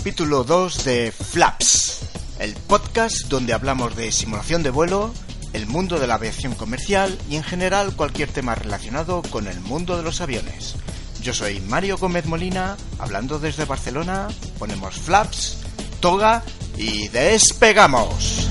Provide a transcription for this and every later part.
capítulo 2 de Flaps, el podcast donde hablamos de simulación de vuelo, el mundo de la aviación comercial y en general cualquier tema relacionado con el mundo de los aviones. Yo soy Mario Gómez Molina, hablando desde Barcelona, ponemos Flaps, toga y despegamos.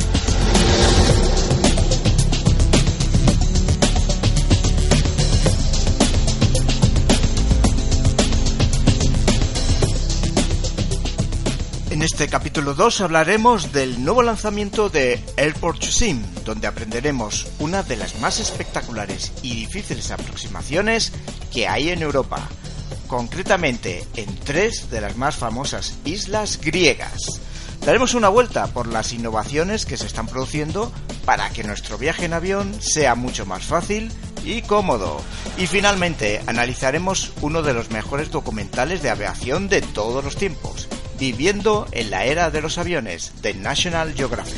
En este capítulo 2 hablaremos del nuevo lanzamiento de Airport Sim, donde aprenderemos una de las más espectaculares y difíciles aproximaciones que hay en Europa, concretamente en tres de las más famosas islas griegas. Daremos una vuelta por las innovaciones que se están produciendo para que nuestro viaje en avión sea mucho más fácil y cómodo. Y finalmente analizaremos uno de los mejores documentales de aviación de todos los tiempos, Viviendo en la era de los aviones de National Geographic.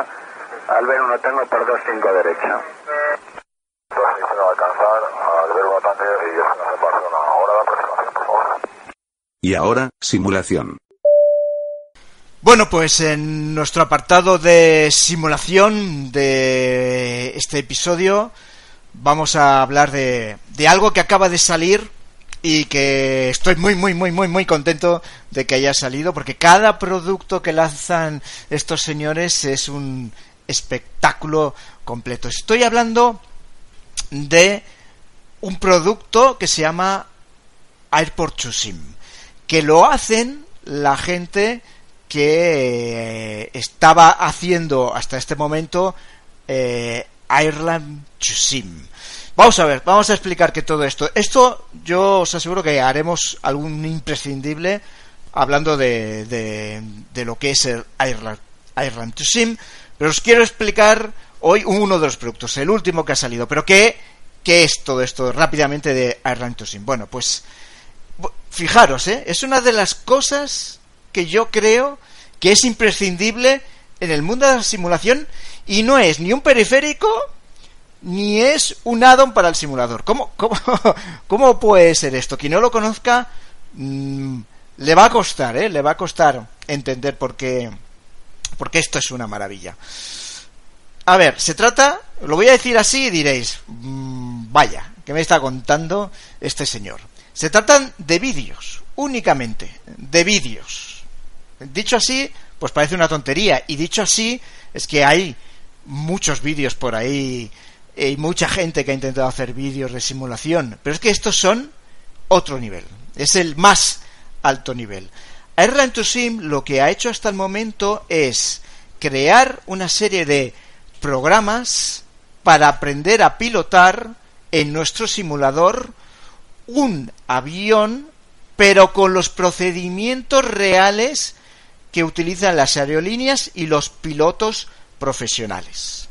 Barcelona. Albert 1 tengo por 25 derecha. 266 al alcanzar, al ver un atante y ya estamos en Barcelona. Ahora la aproximación, por favor. Y ahora, simulación. Bueno, pues en nuestro apartado de simulación de este episodio vamos a hablar de, de algo que acaba de salir y que estoy muy, muy, muy, muy, muy contento de que haya salido porque cada producto que lanzan estos señores es un espectáculo completo. Estoy hablando de un producto que se llama Airport to Sim, que lo hacen la gente que eh, estaba haciendo hasta este momento eh, Ireland to Sim. Vamos a ver, vamos a explicar que todo esto. Esto yo os aseguro que haremos algún imprescindible hablando de, de, de lo que es el Ireland, to Sim, pero os quiero explicar hoy uno de los productos, el último que ha salido. Pero ¿qué, qué es todo esto rápidamente de Ireland to Sim? Bueno, pues fijaros, ¿eh? es una de las cosas que yo creo que es imprescindible en el mundo de la simulación y no es ni un periférico ni es un add-on para el simulador. ¿Cómo, cómo, ¿Cómo puede ser esto? Quien no lo conozca mmm, le va a costar, ¿eh? Le va a costar entender por qué, porque esto es una maravilla. A ver, se trata, lo voy a decir así y diréis, mmm, vaya, ¿qué me está contando este señor? Se tratan de vídeos, únicamente, de vídeos. Dicho así, pues parece una tontería. Y dicho así, es que hay muchos vídeos por ahí y mucha gente que ha intentado hacer vídeos de simulación. Pero es que estos son otro nivel. Es el más alto nivel. Airline to Sim lo que ha hecho hasta el momento es crear una serie de programas para aprender a pilotar en nuestro simulador un avión pero con los procedimientos reales que utilizan las aerolíneas y los pilotos profesionales.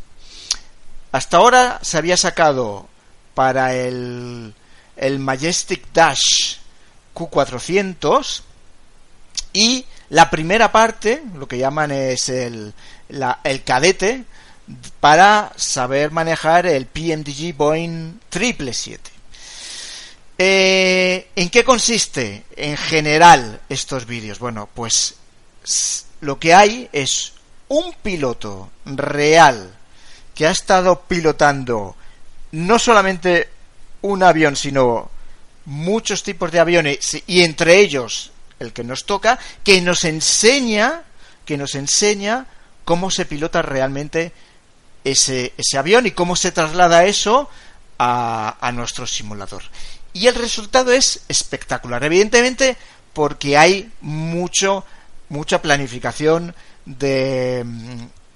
Hasta ahora se había sacado para el, el Majestic Dash Q400 y la primera parte, lo que llaman es el, el cadete, para saber manejar el PMDG Boeing 777. Eh, ¿En qué consiste en general estos vídeos? Bueno, pues lo que hay es un piloto real que ha estado pilotando no solamente un avión, sino muchos tipos de aviones y entre ellos el que nos toca, que nos enseña, que nos enseña cómo se pilota realmente ese, ese avión y cómo se traslada eso a, a nuestro simulador. Y el resultado es espectacular, evidentemente porque hay mucho mucha planificación de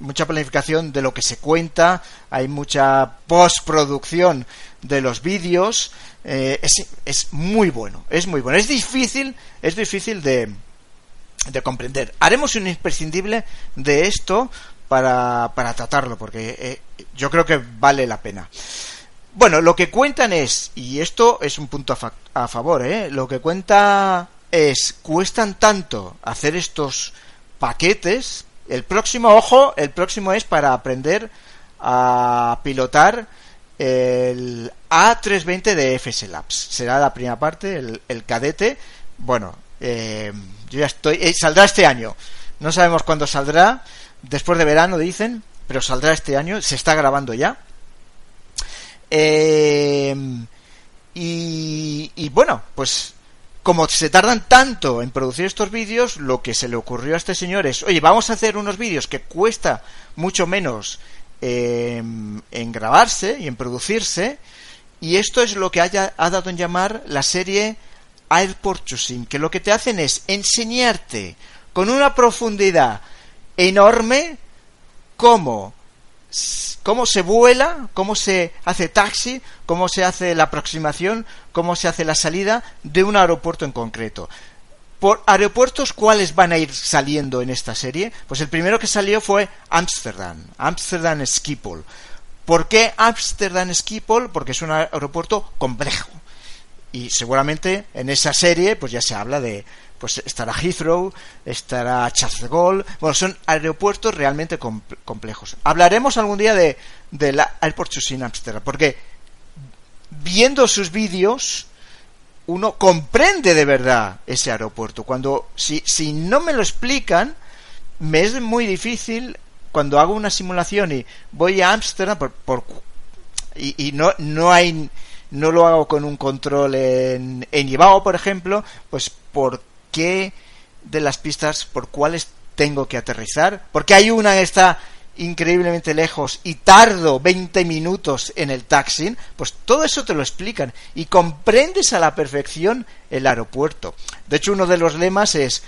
mucha planificación de lo que se cuenta, hay mucha postproducción de los vídeos, eh, es, es muy bueno, es muy bueno, es difícil, es difícil de, de comprender. Haremos un imprescindible de esto para, para tratarlo, porque eh, yo creo que vale la pena. Bueno, lo que cuentan es, y esto es un punto a, fa- a favor, ¿eh? lo que cuenta es, cuestan tanto hacer estos paquetes, el próximo, ojo, el próximo es para aprender a pilotar el A320 de FS Labs. Será la primera parte, el, cadete. Bueno, eh, yo ya estoy. eh, saldrá este año. No sabemos cuándo saldrá. Después de verano dicen, pero saldrá este año. Se está grabando ya. Eh, y, y bueno, pues como se tardan tanto en producir estos vídeos, lo que se le ocurrió a este señor es, oye, vamos a hacer unos vídeos que cuesta mucho menos eh, en grabarse y en producirse, y esto es lo que haya, ha dado en llamar la serie Air Purchasing, que lo que te hacen es enseñarte con una profundidad enorme cómo cómo se vuela, cómo se hace taxi, cómo se hace la aproximación, cómo se hace la salida de un aeropuerto en concreto. Por aeropuertos, ¿cuáles van a ir saliendo en esta serie? Pues el primero que salió fue Ámsterdam, Ámsterdam Schiphol. ¿Por qué Ámsterdam Schiphol? Porque es un aeropuerto complejo. Y seguramente en esa serie pues ya se habla de pues estará Heathrow, estará Charles de Gaulle. Bueno, son aeropuertos realmente com- complejos. Hablaremos algún día de, de la Airport in Amsterdam, porque viendo sus vídeos uno comprende de verdad ese aeropuerto. Cuando si, si no me lo explican, me es muy difícil cuando hago una simulación y voy a Ámsterdam por, por- y, y no no hay no lo hago con un control en, en Ibao, por ejemplo, pues por qué de las pistas por cuáles tengo que aterrizar, porque hay una que está increíblemente lejos y tardo 20 minutos en el taxi, pues todo eso te lo explican y comprendes a la perfección el aeropuerto. De hecho, uno de los lemas es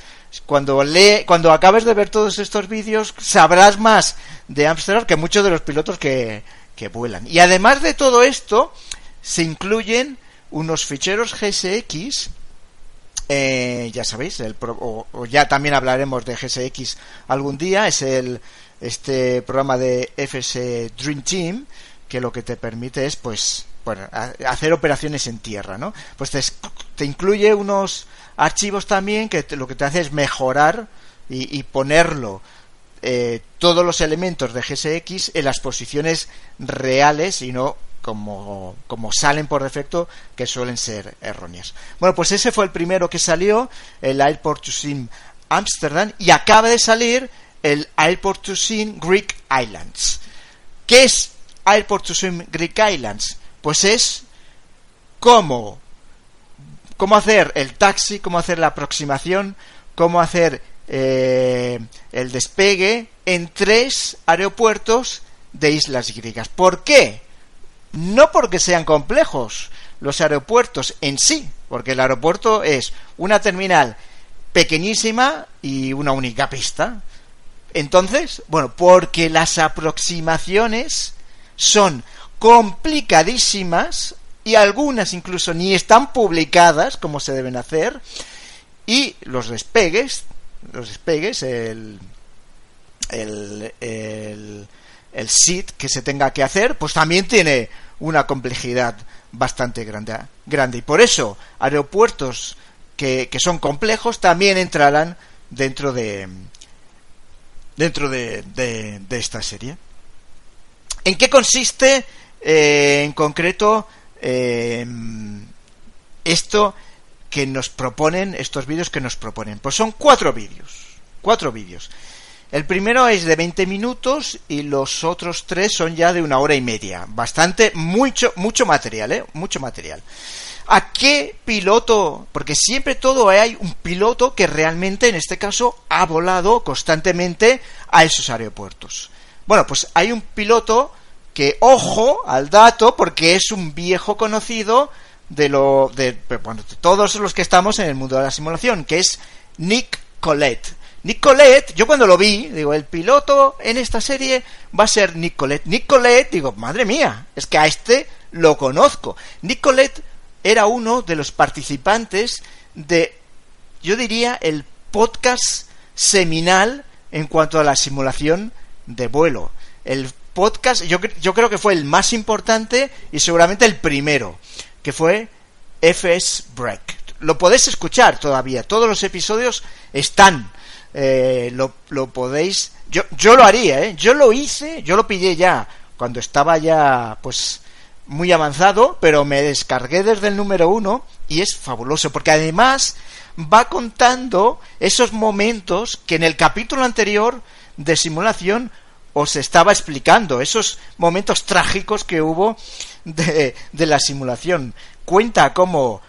cuando lee, cuando acabes de ver todos estos vídeos, sabrás más de Amsterdam que muchos de los pilotos que, que vuelan. Y además de todo esto, se incluyen unos ficheros GSX eh, ya sabéis, el pro- o, ya también hablaremos de GSX algún día, es el este programa de FS Dream Team que lo que te permite es pues bueno, hacer operaciones en tierra, ¿no? Pues te, te incluye unos archivos también que lo que te hace es mejorar y, y ponerlo eh, todos los elementos de GSX en las posiciones reales y no como, como salen por defecto, que suelen ser erróneas. Bueno, pues ese fue el primero que salió, el Airport to Sim Amsterdam, y acaba de salir el Airport to Sim Greek Islands. ¿Qué es Airport to Sim Greek Islands? Pues es cómo, cómo hacer el taxi, cómo hacer la aproximación, cómo hacer eh, el despegue en tres aeropuertos de islas griegas. ¿Por qué? No porque sean complejos los aeropuertos en sí, porque el aeropuerto es una terminal pequeñísima y una única pista. Entonces, bueno, porque las aproximaciones son complicadísimas y algunas incluso ni están publicadas como se deben hacer y los despegues, los despegues, el el, el, SID que se tenga que hacer, pues también tiene una complejidad bastante grande, grande. Y por eso aeropuertos que, que son complejos también entrarán dentro de dentro de, de, esta serie. ¿En qué consiste eh, en concreto eh, esto que nos proponen, estos vídeos que nos proponen? Pues son cuatro vídeos. Cuatro vídeos. El primero es de 20 minutos y los otros tres son ya de una hora y media. Bastante, mucho, mucho material, ¿eh? Mucho material. ¿A qué piloto? Porque siempre todo hay un piloto que realmente, en este caso, ha volado constantemente a esos aeropuertos. Bueno, pues hay un piloto que, ojo al dato, porque es un viejo conocido de lo de, bueno, de todos los que estamos en el mundo de la simulación, que es Nick Colette. Nicolette, yo cuando lo vi, digo, el piloto en esta serie va a ser Nicolette. Nicolette, digo, madre mía, es que a este lo conozco. Nicolette era uno de los participantes de, yo diría, el podcast seminal en cuanto a la simulación de vuelo. El podcast, yo, yo creo que fue el más importante y seguramente el primero, que fue FS Break. Lo podéis escuchar todavía, todos los episodios están, eh, lo, lo, podéis... Yo, yo lo haría, ¿eh? Yo lo hice, yo lo pillé ya cuando estaba ya, pues, muy avanzado, pero me descargué desde el número uno y es fabuloso, porque además va contando esos momentos que en el capítulo anterior de simulación os estaba explicando, esos momentos trágicos que hubo de, de la simulación. Cuenta cómo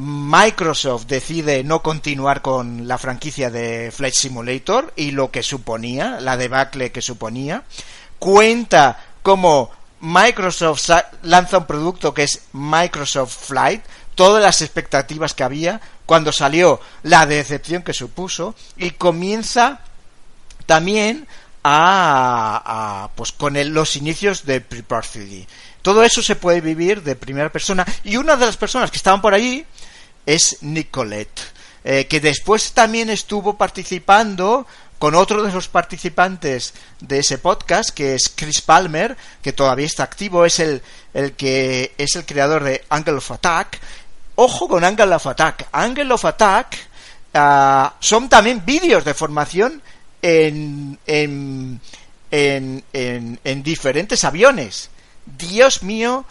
Microsoft decide no continuar con la franquicia de Flight Simulator y lo que suponía, la debacle que suponía. Cuenta cómo Microsoft lanza un producto que es Microsoft Flight, todas las expectativas que había, cuando salió la decepción que supuso, y comienza también a, a pues con el, los inicios de Prepare 3D. Todo eso se puede vivir de primera persona, y una de las personas que estaban por allí es Nicolette, eh, que después también estuvo participando con otro de los participantes de ese podcast, que es Chris Palmer, que todavía está activo, es el, el que es el creador de Angle of Attack. Ojo con Angle of Attack. Angle of Attack uh, son también vídeos de formación en, en, en, en diferentes aviones. Dios mío,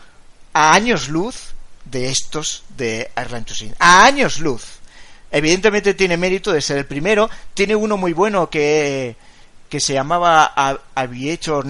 a años luz de estos de to A años luz. Evidentemente tiene mérito de ser el primero. Tiene uno muy bueno que, que se llamaba Aviator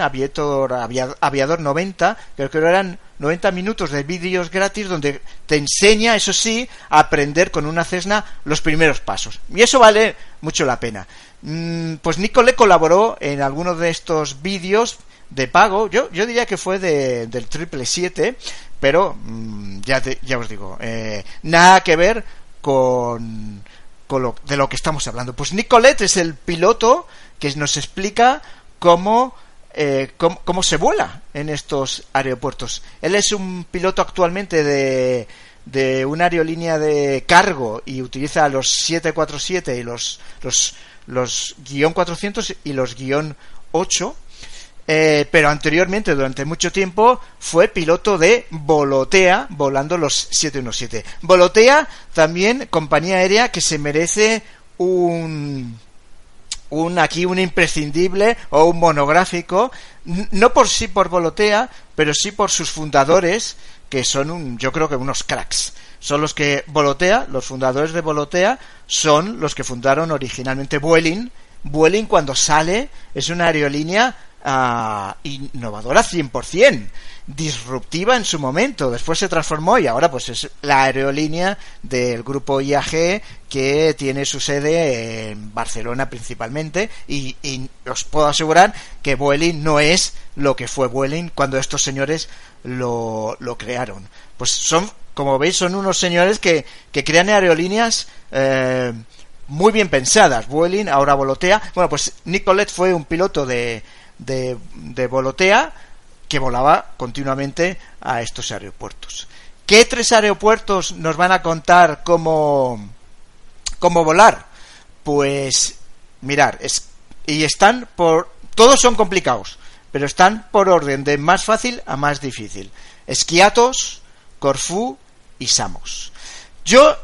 Aviator, Aviador 90, creo que eran 90 minutos de vídeos gratis donde te enseña, eso sí, a aprender con una Cessna los primeros pasos. Y eso vale mucho la pena. Mm, pues Nicole colaboró en algunos de estos vídeos de pago. Yo, yo diría que fue de, del triple 7, pero mm, ya, ya os digo, eh, nada que ver con, con lo, de lo que estamos hablando. Pues Nicolette es el piloto que nos explica cómo, eh, cómo, cómo, se vuela en estos aeropuertos. Él es un piloto actualmente de, de una aerolínea de cargo y utiliza los 747 y los, los, los guion 400 y los guion 8 eh, pero anteriormente, durante mucho tiempo, fue piloto de Volotea, volando los 717. Volotea, también compañía aérea que se merece un, un aquí un imprescindible o un monográfico, no por sí por Volotea, pero sí por sus fundadores, que son un, yo creo que unos cracks. Son los que Volotea, los fundadores de Volotea, son los que fundaron originalmente Vueling. Vueling cuando sale es una aerolínea uh, innovadora 100%, disruptiva en su momento, después se transformó y ahora pues es la aerolínea del grupo IAG que tiene su sede en Barcelona principalmente y, y os puedo asegurar que Vueling no es lo que fue Vueling cuando estos señores lo, lo crearon. Pues son, como veis, son unos señores que, que crean aerolíneas eh, muy bien pensadas. Vueling ahora volotea. Bueno, pues Nicolette fue un piloto de, de, de Volotea que volaba continuamente a estos aeropuertos. ¿Qué tres aeropuertos nos van a contar cómo, cómo volar? Pues mirar, es, y están por... Todos son complicados, pero están por orden de más fácil a más difícil. Esquiatos, Corfú y Samos. Yo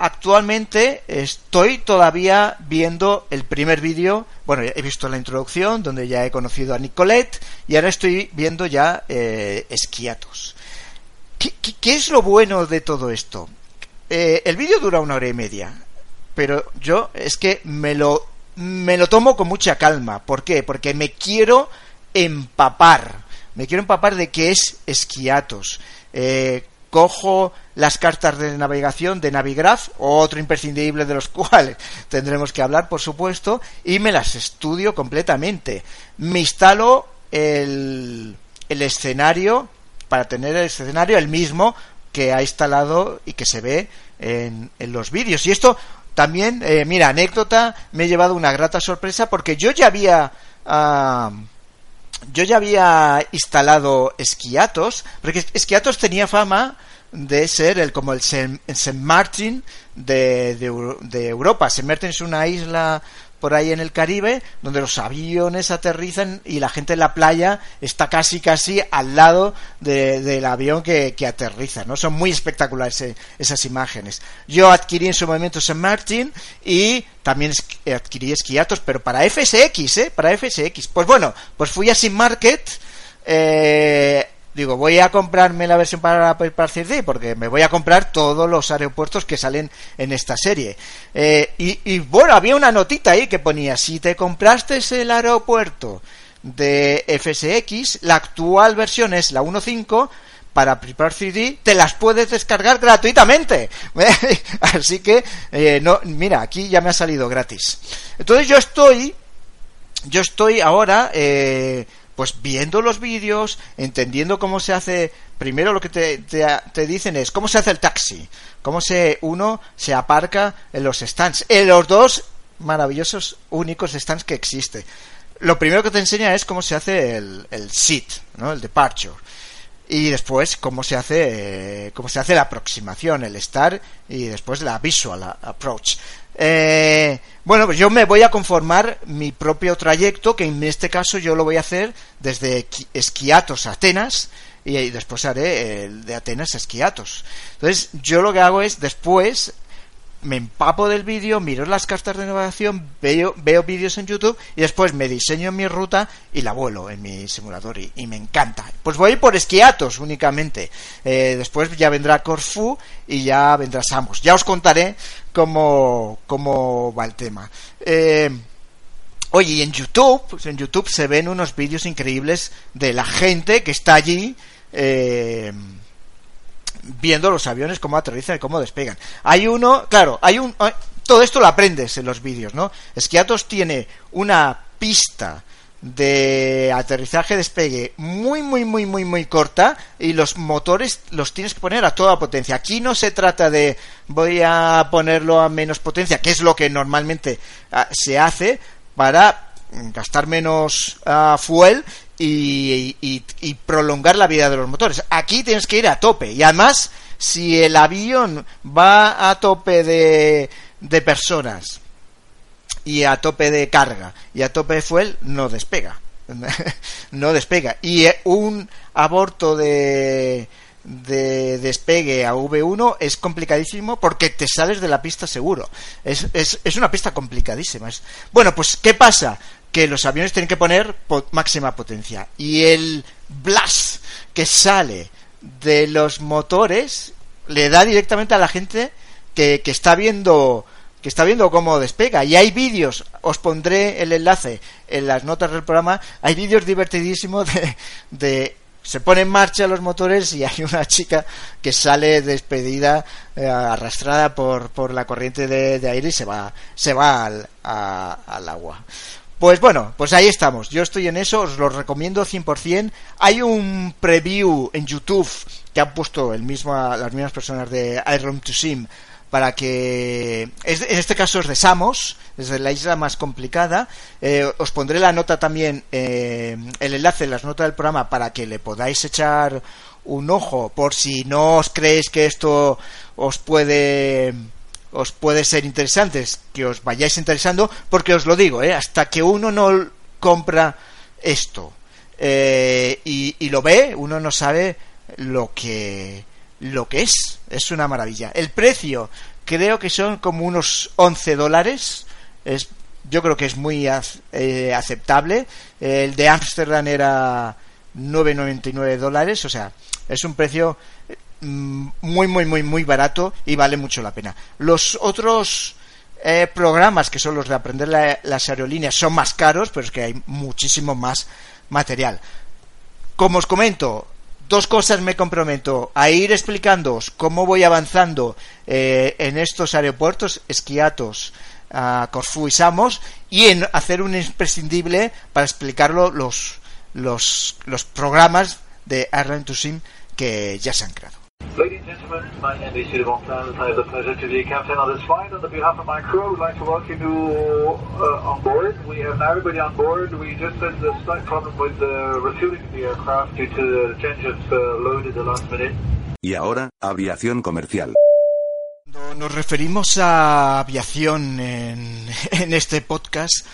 actualmente estoy todavía viendo el primer vídeo. Bueno, he visto la introducción donde ya he conocido a Nicolette y ahora estoy viendo ya eh, Esquiatos. ¿Qué, ¿Qué, qué, es lo bueno de todo esto? Eh, el vídeo dura una hora y media, pero yo es que me lo, me lo tomo con mucha calma. ¿Por qué? Porque me quiero empapar. Me quiero empapar de qué es Esquiatos. Eh, cojo las cartas de navegación de Navigraph, otro imprescindible de los cuales tendremos que hablar, por supuesto, y me las estudio completamente. Me instalo el, el escenario para tener el escenario el mismo que ha instalado y que se ve en, en los vídeos. Y esto también, eh, mira, anécdota, me he llevado una grata sorpresa porque yo ya había... ah, yo ya había instalado Esquiatos, porque Esquiatos tenía fama de ser el como el Saint Martin de, de de Europa. Saint Martin es una isla por ahí en el Caribe donde los aviones aterrizan y la gente en la playa está casi casi al lado de- del avión que, que aterriza, ¿no? Son muy espectaculares eh, esas imágenes. Yo adquirí en su momento Saint Martin y también eh, adquirí esquiatos, pero para FSX, ¿eh? Para FSX. Pues bueno, pues fui a Sim Market, eh, digo, voy a comprarme la versión para, para 3D porque me voy a comprar todos los aeropuertos que salen en esta serie. Eh, y, y, bueno, había una notita ahí que ponía, si te compraste el aeropuerto de FSX, la actual versión es la 1.5, para Prepare 3D te las puedes descargar gratuitamente. Así que, eh, no, mira, aquí ya me ha salido gratis. Entonces yo estoy, yo estoy ahora, eh, pues viendo los vídeos, entendiendo cómo se hace. Primero lo que te, te, te dicen es cómo se hace el taxi, cómo se uno se aparca en los stands, en los dos maravillosos únicos stands que existe. Lo primero que te enseña es cómo se hace el, el sit, ¿no? el departure y después cómo se hace eh, cómo se hace la aproximación el estar y después la visual approach eh, bueno pues yo me voy a conformar mi propio trayecto que en este caso yo lo voy a hacer desde Esquiatos a Atenas y, después haré el de Atenas a Esquiatos entonces yo lo que hago es después me empapo del vídeo, miro las cartas de navegación, veo, vídeos en YouTube y después me diseño mi ruta y la vuelo en mi simulador y, y me encanta. Pues voy por esquiatos únicamente. Eh, después ya vendrá Corfú y ya vendrá Samos. Ya os contaré cómo, cómo va el tema. Eh, Oye, y en YouTube, pues en YouTube se ven unos vídeos increíbles de la gente que está allí eh, viendo los aviones cómo aterrizan y cómo despegan. Hay uno, claro, hay un todo esto lo aprendes en los vídeos, ¿no? Esquiatos tiene una pista de aterrizaje despegue muy muy muy muy muy corta y los motores los tienes que poner a toda potencia. Aquí no se trata de voy a ponerlo a menos potencia, que es lo que normalmente uh, se hace para gastar menos uh, fuel y, y, y, prolongar la vida de los motores. Aquí tienes que ir a tope. Y además, si el avión va a tope de, de personas y a tope de carga y a tope de fuel, no despega. no despega. Y un aborto de, de despegue a V1 es complicadísimo porque te sales de la pista seguro. Es, es, es una pista complicadísima. Bueno, pues, ¿qué pasa? que los aviones tienen que poner po máxima potencia y el blast que sale de los motores le da directamente a la gente que, que está viendo que está viendo cómo despega y hay vídeos os pondré el enlace en las notas del programa hay vídeos divertidísimos de, de se pone en marcha los motores y hay una chica que sale despedida eh, arrastrada por, por la corriente de, aire y se va se va al, al agua pues bueno, pues ahí estamos. Yo estoy en eso, os lo recomiendo 100%. Hay un preview en YouTube que han puesto el mismo, las mismas personas de iRoom to Sim para que en este caso es de Samos desde la isla más complicada eh, os pondré la nota también eh, el enlace en las notas del programa para que le podáis echar un ojo por si no os creéis que esto os puede os puede ser interesante que os vayáis interesando porque os lo digo ¿eh? hasta que uno no compra esto eh, y, y, lo ve uno no sabe lo que lo que es es una maravilla. El precio creo que son como unos 11 dólares. Es yo creo que es muy eh, aceptable. El de Amsterdam era 9,99 dólares o sea es un precio muy muy muy muy barato y vale mucho la pena. Los otros eh, programas que son los de aprender la, las aerolíneas son más caros pero es que hay muchísimo más material. Como os comento dos cosas me comprometo. A ir explicándoos cómo voy avanzando eh, en estos aeropuertos esquiatos a Corfú y Samos y en hacer un imprescindible para explicarlo los los, los programas de Airline to Sim que ya se han creado My NBC de Montana. I have the pleasure to be captain on this flight. On behalf of my crew, I would like to welcome you uh, on board. We have now everybody on board. We just had a slight problem with refueling of the aircraft due to the changes uh, loaded the last minute. Y ahora, aviación comercial. Cuando nos referimos a aviación en, en este podcast,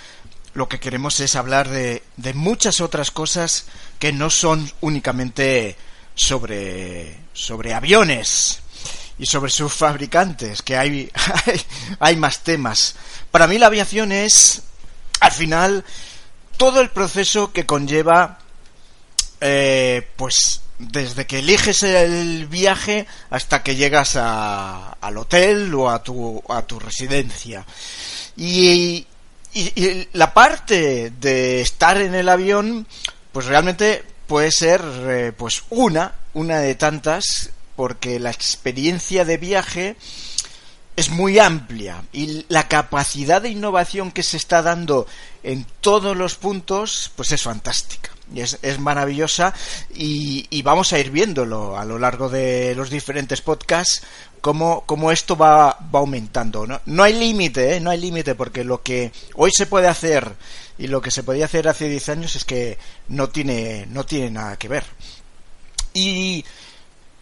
lo que queremos es hablar de, de muchas otras cosas que no son únicamente sobre, sobre aviones y sobre sus fabricantes, que hay, hay, hay más temas. Para mí la aviación es, al final, todo el proceso que conlleva, eh, pues, desde que eliges el viaje hasta que llegas a, al hotel o a tu, a tu residencia. Y, y, y la parte de estar en el avión, pues realmente puede ser eh, pues una, una de tantas, porque la experiencia de viaje es muy amplia y la capacidad de innovación que se está dando en todos los puntos pues es fantástica es, es maravillosa y, vamos a ir viéndolo a lo largo de los diferentes podcasts cómo, cómo esto va, va aumentando no, no hay límite ¿eh? no hay límite porque lo que hoy se puede hacer y lo que se podía hacer hace 10 años es que no tiene no tiene nada que ver y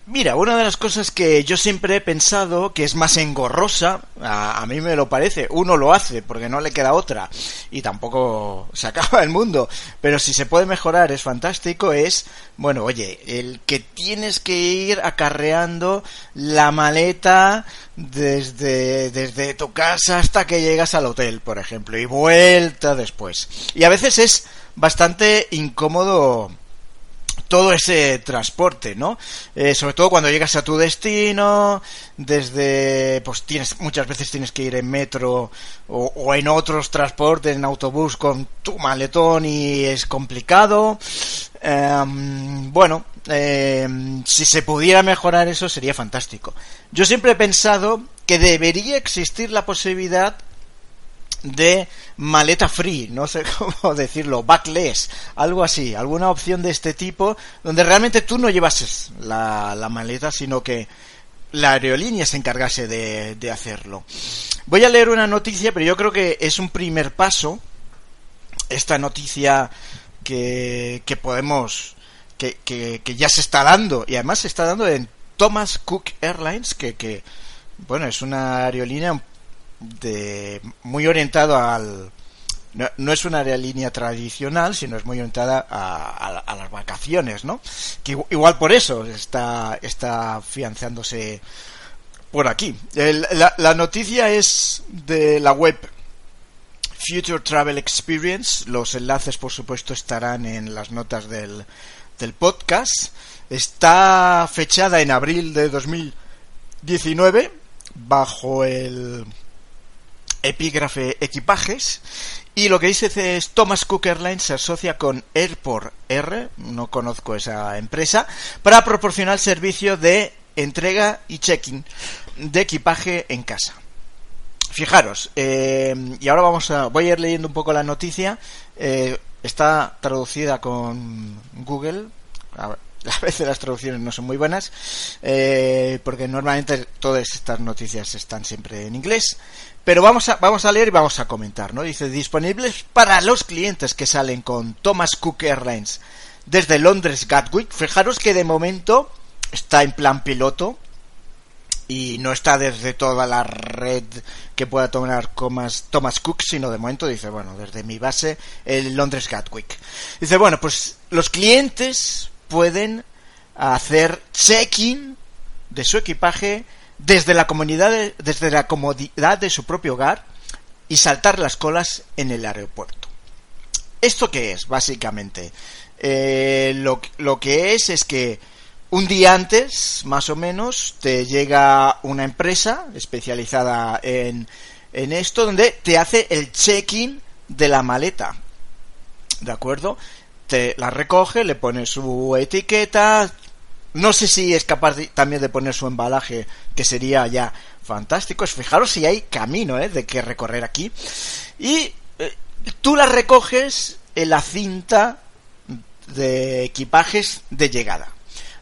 Mira, una de las cosas que yo siempre he pensado que es más engorrosa, a, mí me lo parece, uno lo hace porque no le queda otra y tampoco se acaba el mundo, pero si se puede mejorar es fantástico, es, bueno, oye, el que tienes que ir acarreando la maleta desde, desde tu casa hasta que llegas al hotel, por ejemplo, y vuelta después. Y a veces es bastante incómodo todo ese transporte, ¿no? Eh, sobre todo cuando llegas a tu destino, desde, pues tienes, muchas veces tienes que ir en metro o, en otros transportes, en autobús con tu maletón y es complicado. Eh, bueno, eh, si se pudiera mejorar eso sería fantástico. Yo siempre he pensado que debería existir la posibilidad de maleta free, no sé cómo decirlo, backless, algo así, alguna opción de este tipo, donde realmente tú no llevases la, la maleta, sino que la aerolínea se encargase de, de, hacerlo. Voy a leer una noticia, pero yo creo que es un primer paso, esta noticia que, que podemos, que, que, que ya se está dando, y además se está dando en Thomas Cook Airlines, que, que bueno, es una aerolínea de muy orientado al no, es una aerolínea tradicional, sino es muy orientada a, las vacaciones, ¿no? Que igual por eso está, está fianzándose por aquí. La, la, noticia es de la web Future Travel Experience. Los enlaces, por supuesto, estarán en las notas del, del podcast. Está fechada en abril de 2019 bajo el epígrafe equipajes y lo que dice es Thomas Cook Airlines se asocia con Airport R, no conozco esa empresa, para proporcionar servicio de entrega y check-in de equipaje en casa. Fijaros, eh, y ahora vamos a, voy a ir leyendo un poco la noticia. Eh, está traducida con Google. A, veces las traducciones no son muy buenas, eh, porque normalmente todas estas noticias están siempre en inglés. Pero vamos a, vamos a leer y vamos a comentar, ¿no? Dice, disponibles para los clientes que salen con Thomas Cook Airlines desde Londres Gatwick. Fijaros que de momento está en plan piloto y no está desde toda la red que pueda tomar Thomas, Thomas Cook, sino de momento dice, bueno, desde mi base, el Londres Gatwick. Dice, bueno, pues los clientes pueden hacer check-in de su equipaje desde la comunidad de, desde la comodidad de su propio hogar y saltar las colas en el aeropuerto. ¿Esto qué es, básicamente? Eh, lo, lo que es es que un día antes, más o menos, te llega una empresa especializada en, en esto, donde te hace el check-in de la maleta. ¿De acuerdo? Te la recoge, le pone su etiqueta, no sé si es capaz también de poner su embalaje, que sería ya fantástico. Fijaros si hay camino ¿eh? de que recorrer aquí. Y eh, tú la recoges en la cinta de equipajes de llegada.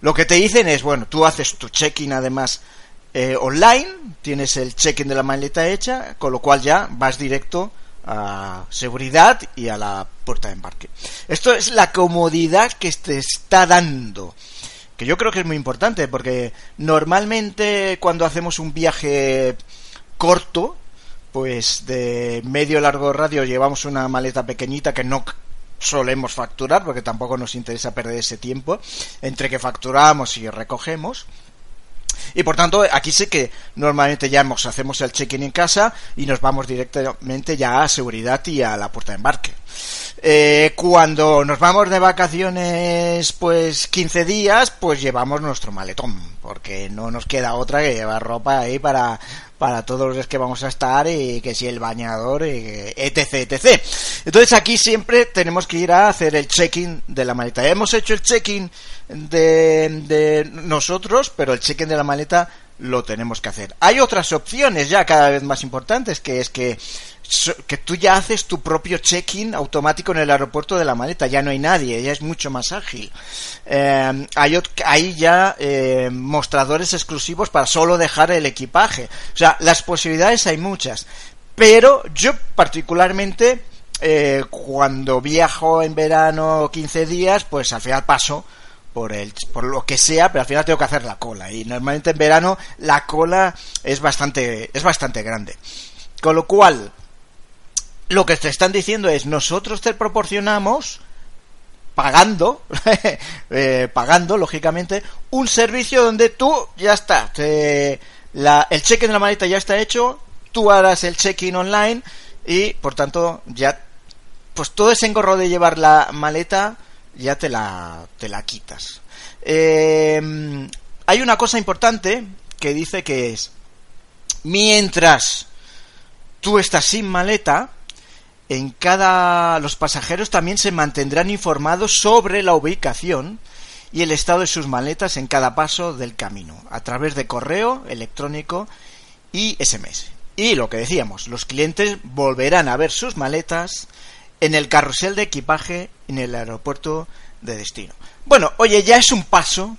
Lo que te dicen es, bueno, tú haces tu check-in además eh, online, tienes el check-in de la maleta hecha, con lo cual ya vas directo a seguridad y a la puerta de embarque. Esto es la comodidad que te está dando. Que yo creo que es muy importante porque normalmente cuando hacemos un viaje corto, pues de medio largo radio llevamos una maleta pequeñita que no solemos facturar porque tampoco nos interesa perder ese tiempo entre que facturamos y recogemos. Y por tanto, aquí sí que normalmente ya hacemos el check-in en casa y nos vamos directamente ya a seguridad y a la puerta de embarque. Eh, cuando nos vamos de vacaciones, pues 15 días, pues llevamos nuestro maletón, porque no nos queda otra que llevar ropa ahí para, para todos los días que vamos a estar y que si el bañador, etc, etc. Entonces aquí siempre tenemos que ir a hacer el check-in de la maleta. Hemos hecho el check-in de, de nosotros, pero el check-in de la maleta lo tenemos que hacer. Hay otras opciones ya cada vez más importantes, que es que que tú ya haces tu propio check-in automático en el aeropuerto de la maleta, ya no hay nadie, ya es mucho más ágil. Eh, hay, ya eh, mostradores exclusivos para solo dejar el equipaje. O sea, las posibilidades hay muchas. Pero yo particularmente, eh, cuando viajo en verano 15 días, pues al final paso por el por lo que sea, pero al final tengo que hacer la cola y normalmente en verano la cola es bastante es bastante grande. Con lo cual, lo que te están diciendo es nosotros te proporcionamos pagando eh, pagando lógicamente un servicio donde tú ya está la, el check-in de la maleta ya está hecho tú harás el check-in online y por tanto ya pues todo ese engorro de llevar la maleta ya te la te la quitas em, hay una cosa importante que dice que es mientras tú estás sin maleta en cada los pasajeros también se mantendrán informados sobre la ubicación y el estado de sus maletas en cada paso del camino, a través de correo electrónico y SMS. Y lo que decíamos, los clientes volverán a ver sus maletas en el carrusel de equipaje en el aeropuerto de destino. Bueno, oye, ya es un paso,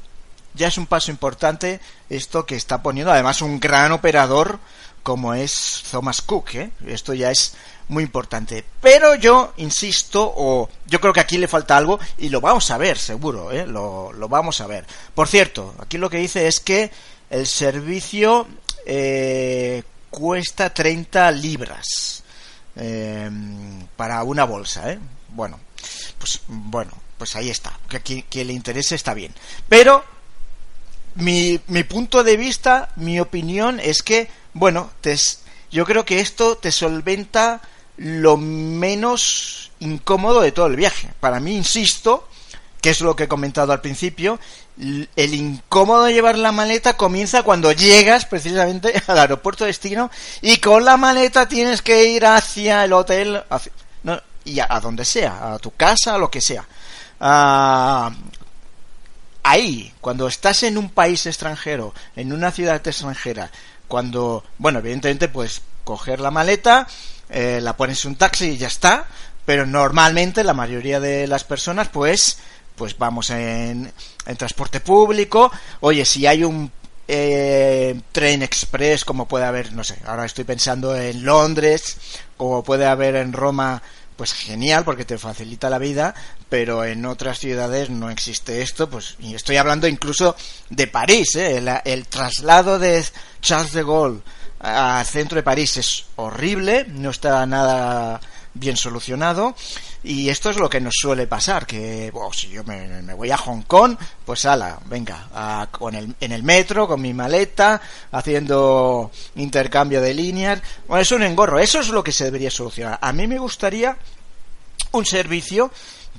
ya es un paso importante esto que está poniendo además un gran operador como es Thomas Cook, ¿eh? Esto ya es muy importante. Pero yo insisto, o yo creo que aquí le falta algo, y lo vamos a ver, seguro, ¿eh? lo, vamos a ver. Por cierto, aquí lo que dice es que el servicio eh, cuesta 30 libras eh, para una bolsa, ¿eh? Bueno, pues bueno, pues ahí está. Que quien, le interese está bien. Pero mi, mi punto de vista, mi opinión es que, bueno, te, yo creo que esto te solventa lo menos incómodo de todo el viaje. Para mí, insisto, que es lo que he comentado al principio, el incómodo de llevar la maleta comienza cuando llegas precisamente al aeropuerto de destino y con la maleta tienes que ir hacia el hotel y a, donde sea, a tu casa, a lo que sea. Ah, ahí, cuando estás en un país extranjero, en una ciudad extranjera, cuando, bueno, evidentemente pues coger la maleta, eh, la pones en un taxi y ya está, pero normalmente la mayoría de las personas pues pues vamos en, transporte público, oye, si hay un eh, tren express como puede haber, no sé, ahora estoy pensando en Londres, como puede haber en Roma, pues genial porque te facilita la vida, pero en otras ciudades no existe esto, pues y estoy hablando incluso de París, ¿eh? el, el traslado de Charles de Gaulle al centro de París es horrible, no está nada bien solucionado. Y esto es lo que nos suele pasar que si yo me, voy a Hong Kong pues ala venga con el, en el metro con mi maleta haciendo intercambio de líneas bueno es un engorro eso es lo que se debería solucionar. A mí me gustaría un servicio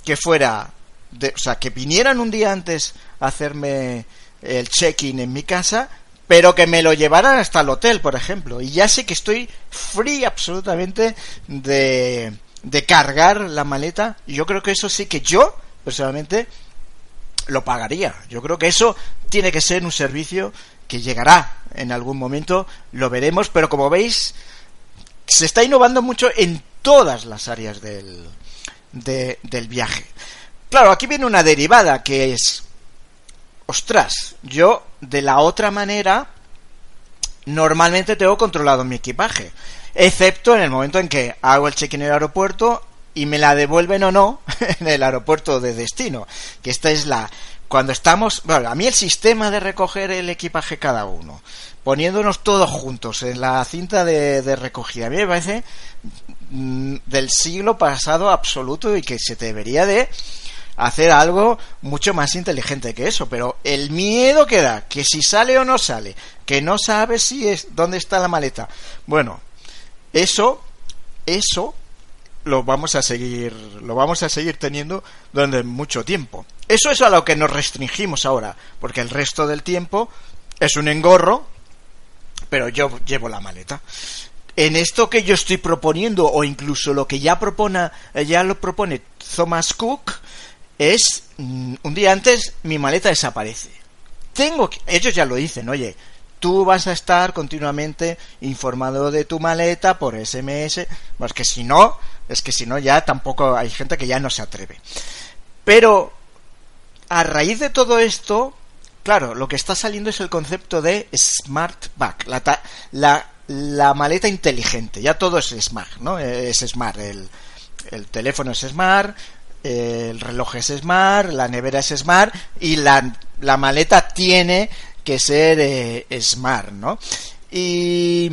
que fuera de, o sea que vinieran un día antes a hacerme el check-in en mi casa pero que me lo llevaran hasta el hotel, por ejemplo. Y ya sé que estoy free absolutamente de, de cargar la maleta. Y yo creo que eso sí que yo, personalmente, lo pagaría. Yo creo que eso tiene que ser un servicio que llegará en algún momento, lo veremos, pero como veis, se está innovando mucho en todas las áreas del, del viaje. Claro, aquí viene una derivada que es ostras, yo de la otra manera normalmente tengo controlado mi equipaje, excepto en el momento en que hago el check-in en el aeropuerto y me la devuelven o no en el aeropuerto de destino, que esta es la cuando estamos, bueno, a mí el sistema de recoger el equipaje cada uno, poniéndonos todos juntos en la cinta de, de recogida, a mí me parece mm, del siglo pasado absoluto y que se debería de hacer algo mucho más inteligente que eso, pero el miedo que da, que si sale o no sale, que no sabes si es dónde está la maleta. Bueno, eso eso lo vamos a seguir lo vamos a seguir teniendo durante mucho tiempo. Eso es a lo que nos restringimos ahora, porque el resto del tiempo es un engorro, pero yo llevo la maleta. En esto que yo estoy proponiendo o incluso lo que ya propone ya lo propone Thomas Cook es mm, un día antes mi maleta desaparece. Tengo que, ellos ya lo dicen, oye, tú vas a estar continuamente informado de tu maleta por SMS, pues que si no, es que si no ya tampoco hay gente que ya no se atreve. Pero a raíz de todo esto, claro, lo que está saliendo es el concepto de smart bag, la, la, la maleta inteligente. Ya todo es smart, ¿no? Es smart, el, el teléfono es smart, el reloj es smart, la nevera es smart y la, la maleta tiene que ser eh, smart, ¿no? Y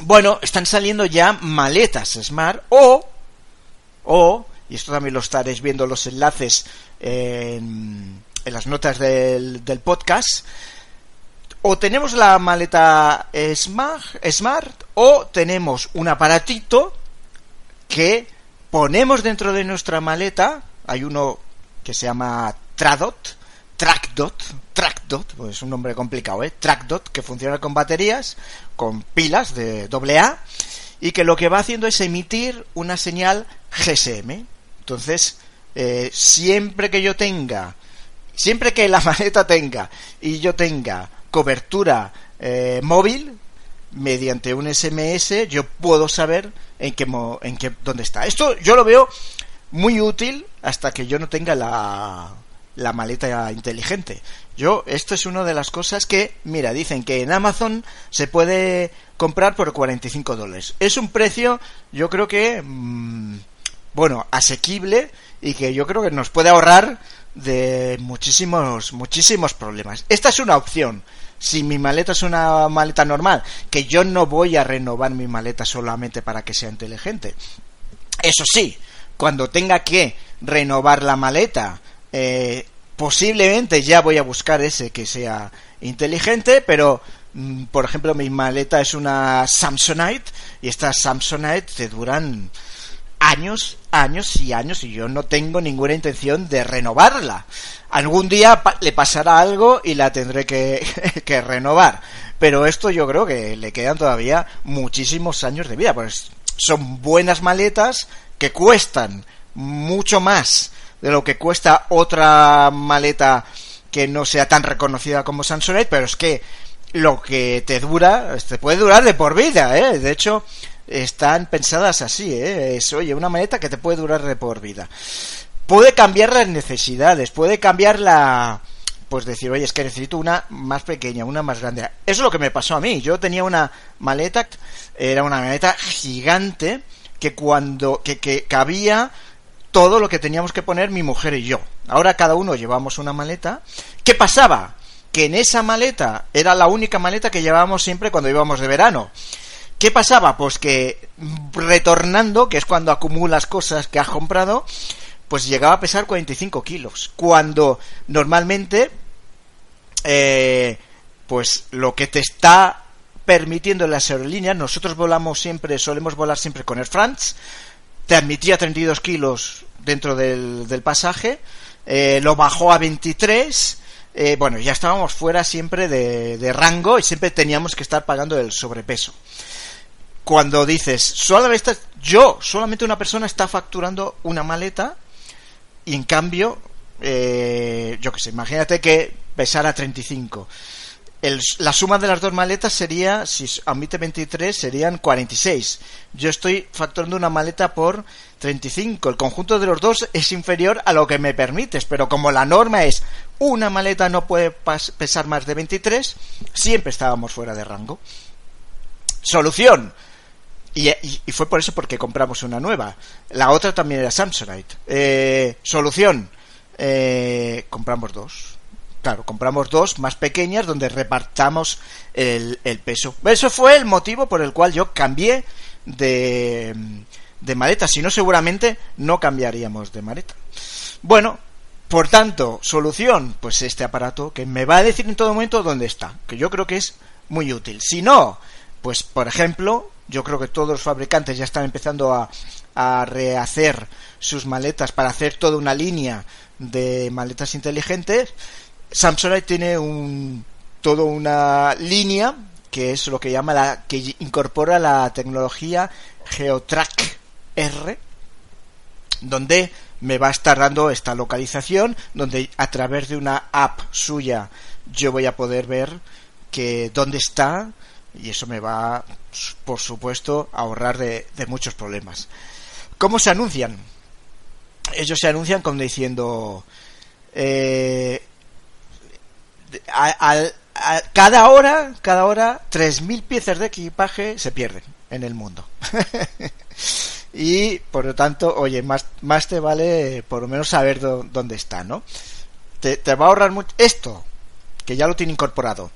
bueno, están saliendo ya maletas smart o o y esto también lo estaréis viendo los enlaces en, en las notas del, del podcast o tenemos la maleta smart, smart o tenemos un aparatito que ponemos dentro de nuestra maleta, hay uno que se llama Tradot, Trackdot, Trackdot, pues es un nombre complicado, ¿eh? Trackdot, que funciona con baterías, con pilas de AA, y que lo que va haciendo es emitir una señal GSM. Entonces, eh, siempre que yo tenga, siempre que la maleta tenga y yo tenga cobertura eh, móvil, mediante un SMS yo puedo saber en qué, en qué dónde está. Esto yo lo veo muy útil hasta que yo no tenga la, la maleta inteligente. Yo, esto es una de las cosas que, mira, dicen que en Amazon se puede comprar por 45 dólares. Es un precio, yo creo que, mmm, bueno, asequible y que yo creo que nos puede ahorrar de muchísimos, muchísimos problemas. Esta es una opción si mi maleta es una maleta normal, que yo no voy a renovar mi maleta solamente para que sea inteligente. Eso sí, cuando tenga que renovar la maleta, eh, posiblemente ya voy a buscar ese que sea inteligente, pero mm, por ejemplo mi maleta es una Samsonite y estas Samsonite te duran años, años y años y yo no tengo ninguna intención de renovarla. Algún día le pasará algo y la tendré que, renovar. Pero esto yo creo que le quedan todavía muchísimos años de vida. Pues son buenas maletas que cuestan mucho más de lo que cuesta otra maleta que no sea tan reconocida como Samsonite, pero es que lo que te dura, te puede durar de por vida, ¿eh? De hecho, están pensadas así, ¿eh? Es, oye, una maleta que te puede durar de por vida. Puede cambiar las necesidades, puede cambiar la... Pues decir, oye, es que necesito una más pequeña, una más grande. Eso es lo que me pasó a mí. Yo tenía una maleta, era una maleta gigante, que cuando, que, que cabía todo lo que teníamos que poner mi mujer y yo. Ahora cada uno llevamos una maleta. ¿Qué pasaba? Que en esa maleta era la única maleta que llevábamos siempre cuando íbamos de verano. ¿Qué pasaba? Pues que retornando, que es cuando acumulas cosas que has comprado, pues llegaba a pesar 45 kilos. Cuando normalmente, eh, pues lo que te está permitiendo las aerolíneas, nosotros volamos siempre, solemos volar siempre con Air France, te admitía 32 kilos dentro del, del pasaje, eh, lo bajó a 23, eh, bueno, ya estábamos fuera siempre de, de rango y siempre teníamos que estar pagando el sobrepeso cuando dices, solamente yo, solamente una persona está facturando una maleta y en cambio, eh, yo que sé, imagínate que pesara 35. el- la suma de las dos maletas sería, si admite 23, serían 46. Yo estoy facturando una maleta por 35. El conjunto de los dos es inferior a lo que me permites, pero como la norma es una maleta no puede pesar más de 23, siempre estábamos fuera de rango. Solución. Y, fue por eso porque compramos una nueva. La otra también era Samsonite. Eh, solución. Eh, compramos dos. Claro, compramos dos más pequeñas donde repartamos el, el peso. Eso fue el motivo por el cual yo cambié de, de maleta. Si no, seguramente no cambiaríamos de maleta. Bueno, por tanto, solución, pues este aparato que me va a decir en todo momento dónde está, que yo creo que es muy útil. Si no, pues por ejemplo, yo creo que todos los fabricantes ya están empezando a, a rehacer sus maletas para hacer toda una línea de maletas inteligentes. Samsonite tiene un toda una línea que es lo que llama la que incorpora la tecnología GeoTrack R donde me va a estar dando esta localización, donde a través de una app suya yo voy a poder ver que dónde está y eso me va, por supuesto, a ahorrar de, muchos problemas. ¿Cómo se anuncian? Ellos se anuncian como diciendo eh, cada hora, cada hora, 3.000 piezas de equipaje se pierden en el mundo. y por lo tanto, oye, más, más te vale por lo menos saber dó- dónde está, ¿no? Te, te va a ahorrar mucho esto, que ya lo tiene incorporado.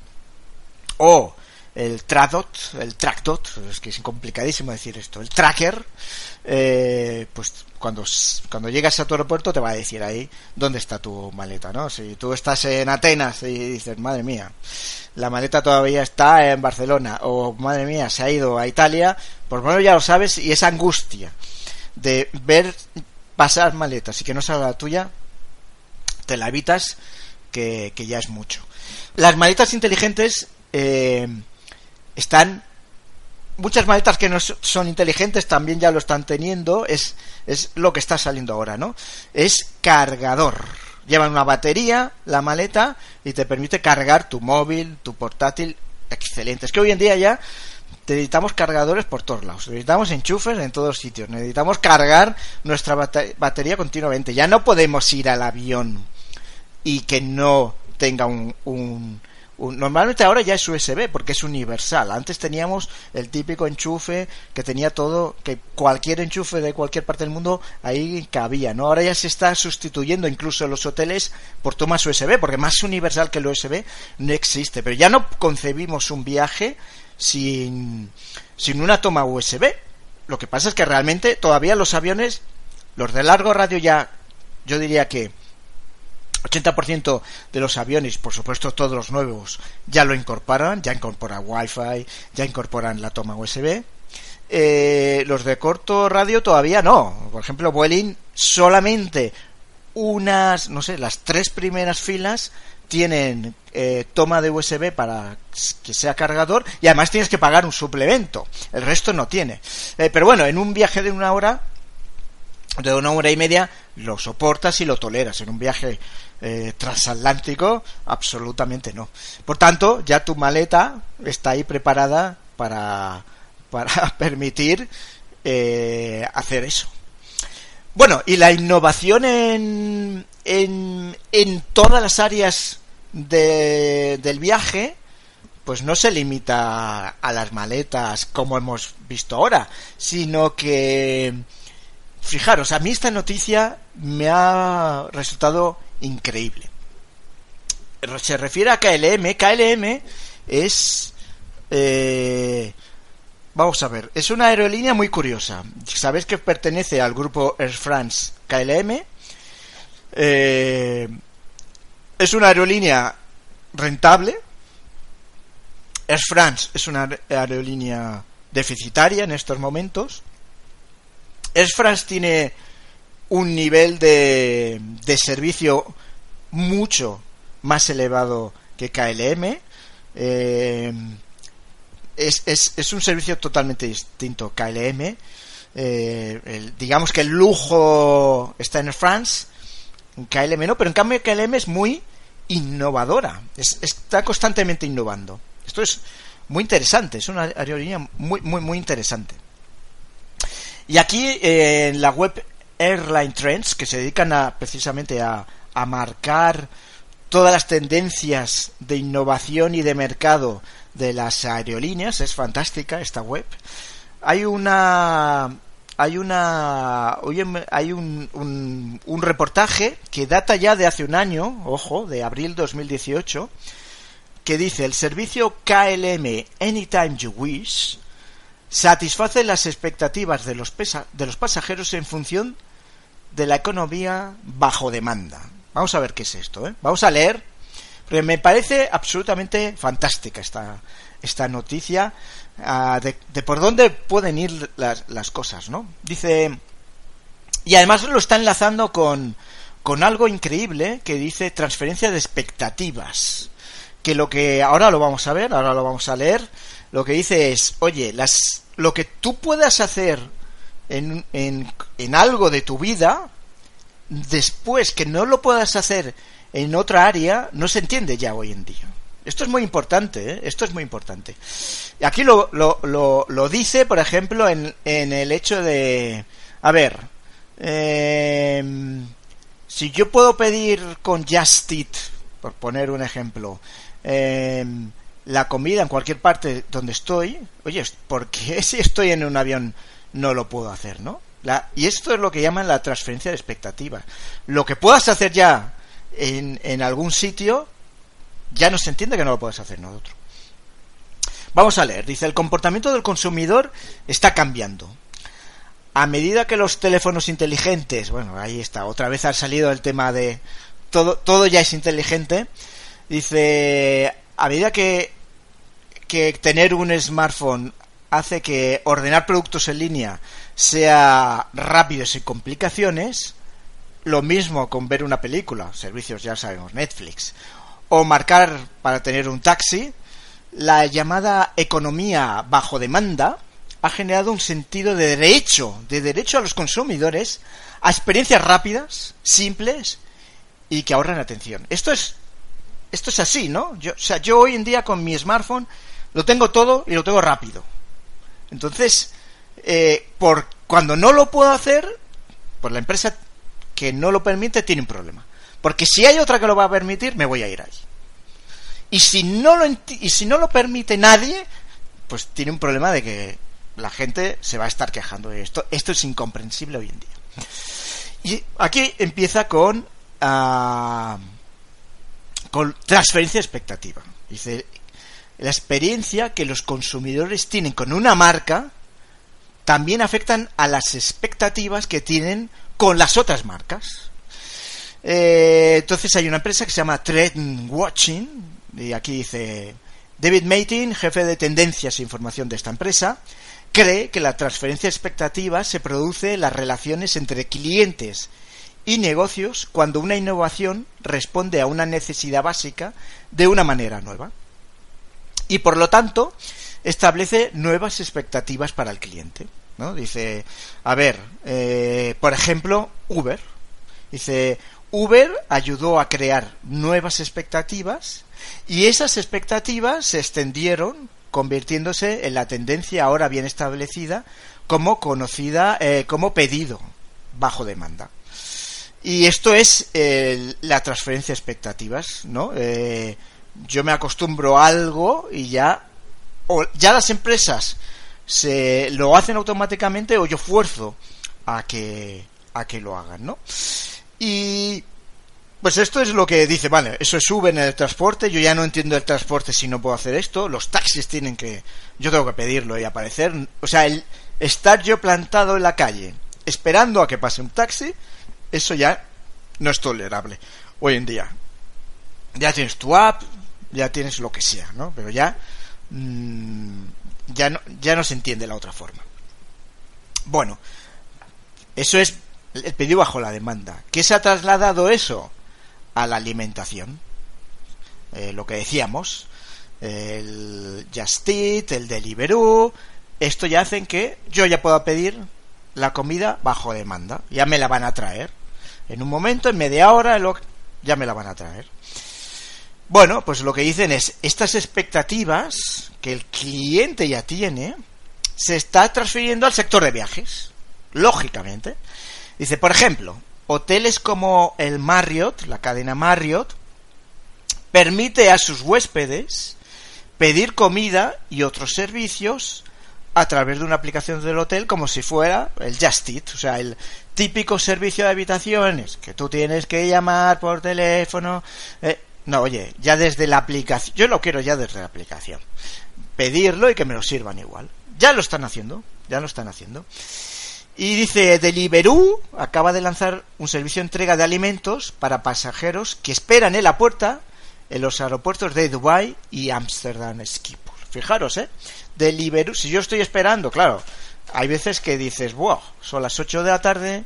O el Tradot, el Trackdot, es que es complicadísimo decir esto, el Tracker, eh, pues cuando, cuando llegas a tu aeropuerto te va a decir ahí dónde está tu maleta, ¿no? Si tú estás en Atenas y dices, madre mía, la maleta todavía está en Barcelona, o madre mía, se ha ido a Italia, por lo menos ya lo sabes, y esa angustia de ver pasar maletas y que no salga la tuya, te la evitas, que, que ya es mucho. Las maletas inteligentes eh, están muchas maletas que no so- son inteligentes también ya lo están teniendo es es lo que está saliendo ahora no es cargador. Llevan una batería la maleta y te permite cargar tu móvil tu portátil excelente. Es que hoy en día ya necesitamos cargadores por todos lados. Necesitamos enchufes en todos sitios. Necesitamos cargar nuestra bate- batería continuamente. Ya no podemos ir al avión y que no tenga un- un- normalmente ahora ya es USB porque es universal. Antes teníamos el típico enchufe que tenía todo que cualquier enchufe de cualquier parte del mundo ahí cabía no ahora ya se está sustituyendo incluso los hoteles por tomas USB porque más universal que el USB no existe. Pero ya no concebimos un viaje sin sin una toma USB lo que pasa es que realmente todavía los aviones los de largo radio ya yo diría que 80% de los aviones, por supuesto todos los nuevos, ya lo incorporan, ya incorporan Wi-Fi, ya incorporan la toma USB. Eh, los de corto radio todavía no. Por ejemplo, Vueling solamente unas, no sé, las tres primeras filas tienen eh, toma de USB para que sea cargador y además tienes que pagar un suplemento. El resto no tiene. Eh, pero bueno, en un viaje de una hora de una hora y media lo soportas y lo toleras. En un viaje eh, transatlántico, absolutamente no. Por tanto, ya tu maleta está ahí preparada para, para permitir eh, hacer eso. Bueno, y la innovación en, en, en todas las áreas de, del viaje, pues no se limita a las maletas como hemos visto ahora, sino que Fijaros, a mí esta noticia me ha resultado increíble. Se refiere a KLM. KLM es... eh, vamos a ver, es una aerolínea muy curiosa. Sabéis que pertenece al grupo Air France KLM. Eh, es una aerolínea rentable. Air France es una aerolínea deficitaria en estos momentos. Air France tiene un nivel de, de servicio mucho más elevado que KLM. Eh, es, es, un servicio totalmente distinto KLM. Eh, el, digamos que el lujo está en France, en KLM no, pero en cambio KLM es muy innovadora. Es- está constantemente innovando. Esto es muy interesante, es una aerolínea muy, muy, muy interesante. Y aquí eh, en la web Airline Trends, que se dedican a, precisamente a, a marcar todas las tendencias de innovación y de mercado de las aerolíneas, es fantástica esta web. Hay una hay una hay un, un, un reportaje que data ya de hace un año, ojo, de abril 2018, que dice el servicio KLM Anytime You Wish satisface las expectativas de los, pesa- de los pasajeros en función de la economía bajo demanda. Vamos a ver qué es esto, ¿eh? Vamos a leer, porque me parece absolutamente fantástica esta, esta noticia ah, de, de por dónde pueden ir las, las cosas, ¿no? Dice, y además lo está enlazando con, con algo increíble que dice transferencia de expectativas. Que lo que ahora lo vamos a ver, ahora lo vamos a leer, lo que dice es, oye, las, lo que tú puedas hacer en, en, en algo de tu vida, después que no lo puedas hacer en otra área, no se entiende ya hoy en día. Esto es muy importante, ¿eh? esto es muy importante. Aquí lo, lo, lo, lo dice, por ejemplo, en, en el hecho de, a ver, eh, si yo puedo pedir con Just Eat, por poner un ejemplo, eh, la comida en cualquier parte donde estoy, oye, ¿por qué si estoy en un avión no lo puedo hacer, no? La, y esto es lo que llaman la transferencia de expectativas. Lo que puedas hacer ya en, en algún sitio, ya no se entiende que no lo puedas hacer en otro. Vamos a leer. Dice, el comportamiento del consumidor está cambiando. A medida que los teléfonos inteligentes, bueno, ahí está, otra vez ha salido el tema de todo, todo ya es inteligente. Dice, a medida que, que tener un smartphone hace que ordenar productos en línea sea rápido y sin complicaciones, lo mismo con ver una película, servicios ya sabemos, Netflix, o marcar para tener un taxi, la llamada economía bajo demanda ha generado un sentido de derecho, de derecho a los consumidores a experiencias rápidas, simples y que ahorran atención. Esto es esto es así, ¿no? Yo, o sea, yo hoy en día con mi smartphone lo tengo todo y lo tengo rápido. Entonces, eh, por cuando no lo puedo hacer, pues la empresa que no lo permite tiene un problema. Porque si hay otra que lo va a permitir, me voy a ir ahí. Y si no lo, y si no lo permite nadie, pues tiene un problema de que la gente se va a estar quejando de esto. Esto es incomprensible hoy en día. Y aquí empieza con, uh, con transferencia expectativa. Dice, la experiencia que los consumidores tienen con una marca también afectan a las expectativas que tienen con las otras marcas. Eh, entonces hay una empresa que se llama Trend Watching, y aquí dice David Matin, jefe de tendencias e información de esta empresa, cree que la transferencia de expectativas se produce en las relaciones entre clientes y negocios cuando una innovación responde a una necesidad básica de una manera nueva. Y por lo tanto, establece nuevas expectativas para el cliente. ¿no? Dice, a ver, eh, por ejemplo, Uber. Dice, Uber ayudó a crear nuevas expectativas y esas expectativas se extendieron convirtiéndose en la tendencia ahora bien establecida como conocida eh, como pedido bajo demanda. Y esto es eh, la transferencia de expectativas, ¿no? Eh, yo me acostumbro a algo y ya, o ya las empresas se lo hacen automáticamente o yo fuerzo a que a que lo hagan, ¿no? Y pues esto es lo que dice, vale, eso es en el transporte, yo ya no entiendo el transporte si no puedo hacer esto, los taxis tienen que, yo tengo que pedirlo y aparecer, o sea, el estar yo plantado en la calle esperando a que pase un taxi, eso ya no es tolerable hoy en día. Ya tienes tu app, ya tienes lo que sea, ¿no? Pero ya mmm, ya no ya no se entiende la otra forma. Bueno, eso es el pedido bajo la demanda. ¿Qué se ha trasladado eso? A la alimentación. Eh, lo que decíamos, el Just Eat, el Deliveroo, esto ya hacen que yo ya pueda pedir la comida bajo demanda. Ya me la van a traer. En un momento, en media hora, ya me la van a traer. Bueno, pues lo que dicen es, estas expectativas que el cliente ya tiene, se está transfiriendo al sector de viajes, lógicamente. Dice, por ejemplo, hoteles como el Marriott, la cadena Marriott, permite a sus huéspedes pedir comida y otros servicios a través de una aplicación del hotel como si fuera el Just Eat, o sea, el típico servicio de habitaciones que tú tienes que llamar por teléfono. Eh, no, oye, ya desde la aplicación, yo lo quiero ya desde la aplicación. Pedirlo y que me lo sirvan igual. Ya lo están haciendo, ya lo están haciendo. Y dice, Deliveroo acaba de lanzar un servicio de entrega de alimentos para pasajeros que esperan en la puerta en los aeropuertos de Dubai y Amsterdam Schiphol. Fijaros, ¿eh? Deliveroo, si yo estoy esperando, claro, hay veces que dices, wow, son las 8 de la tarde,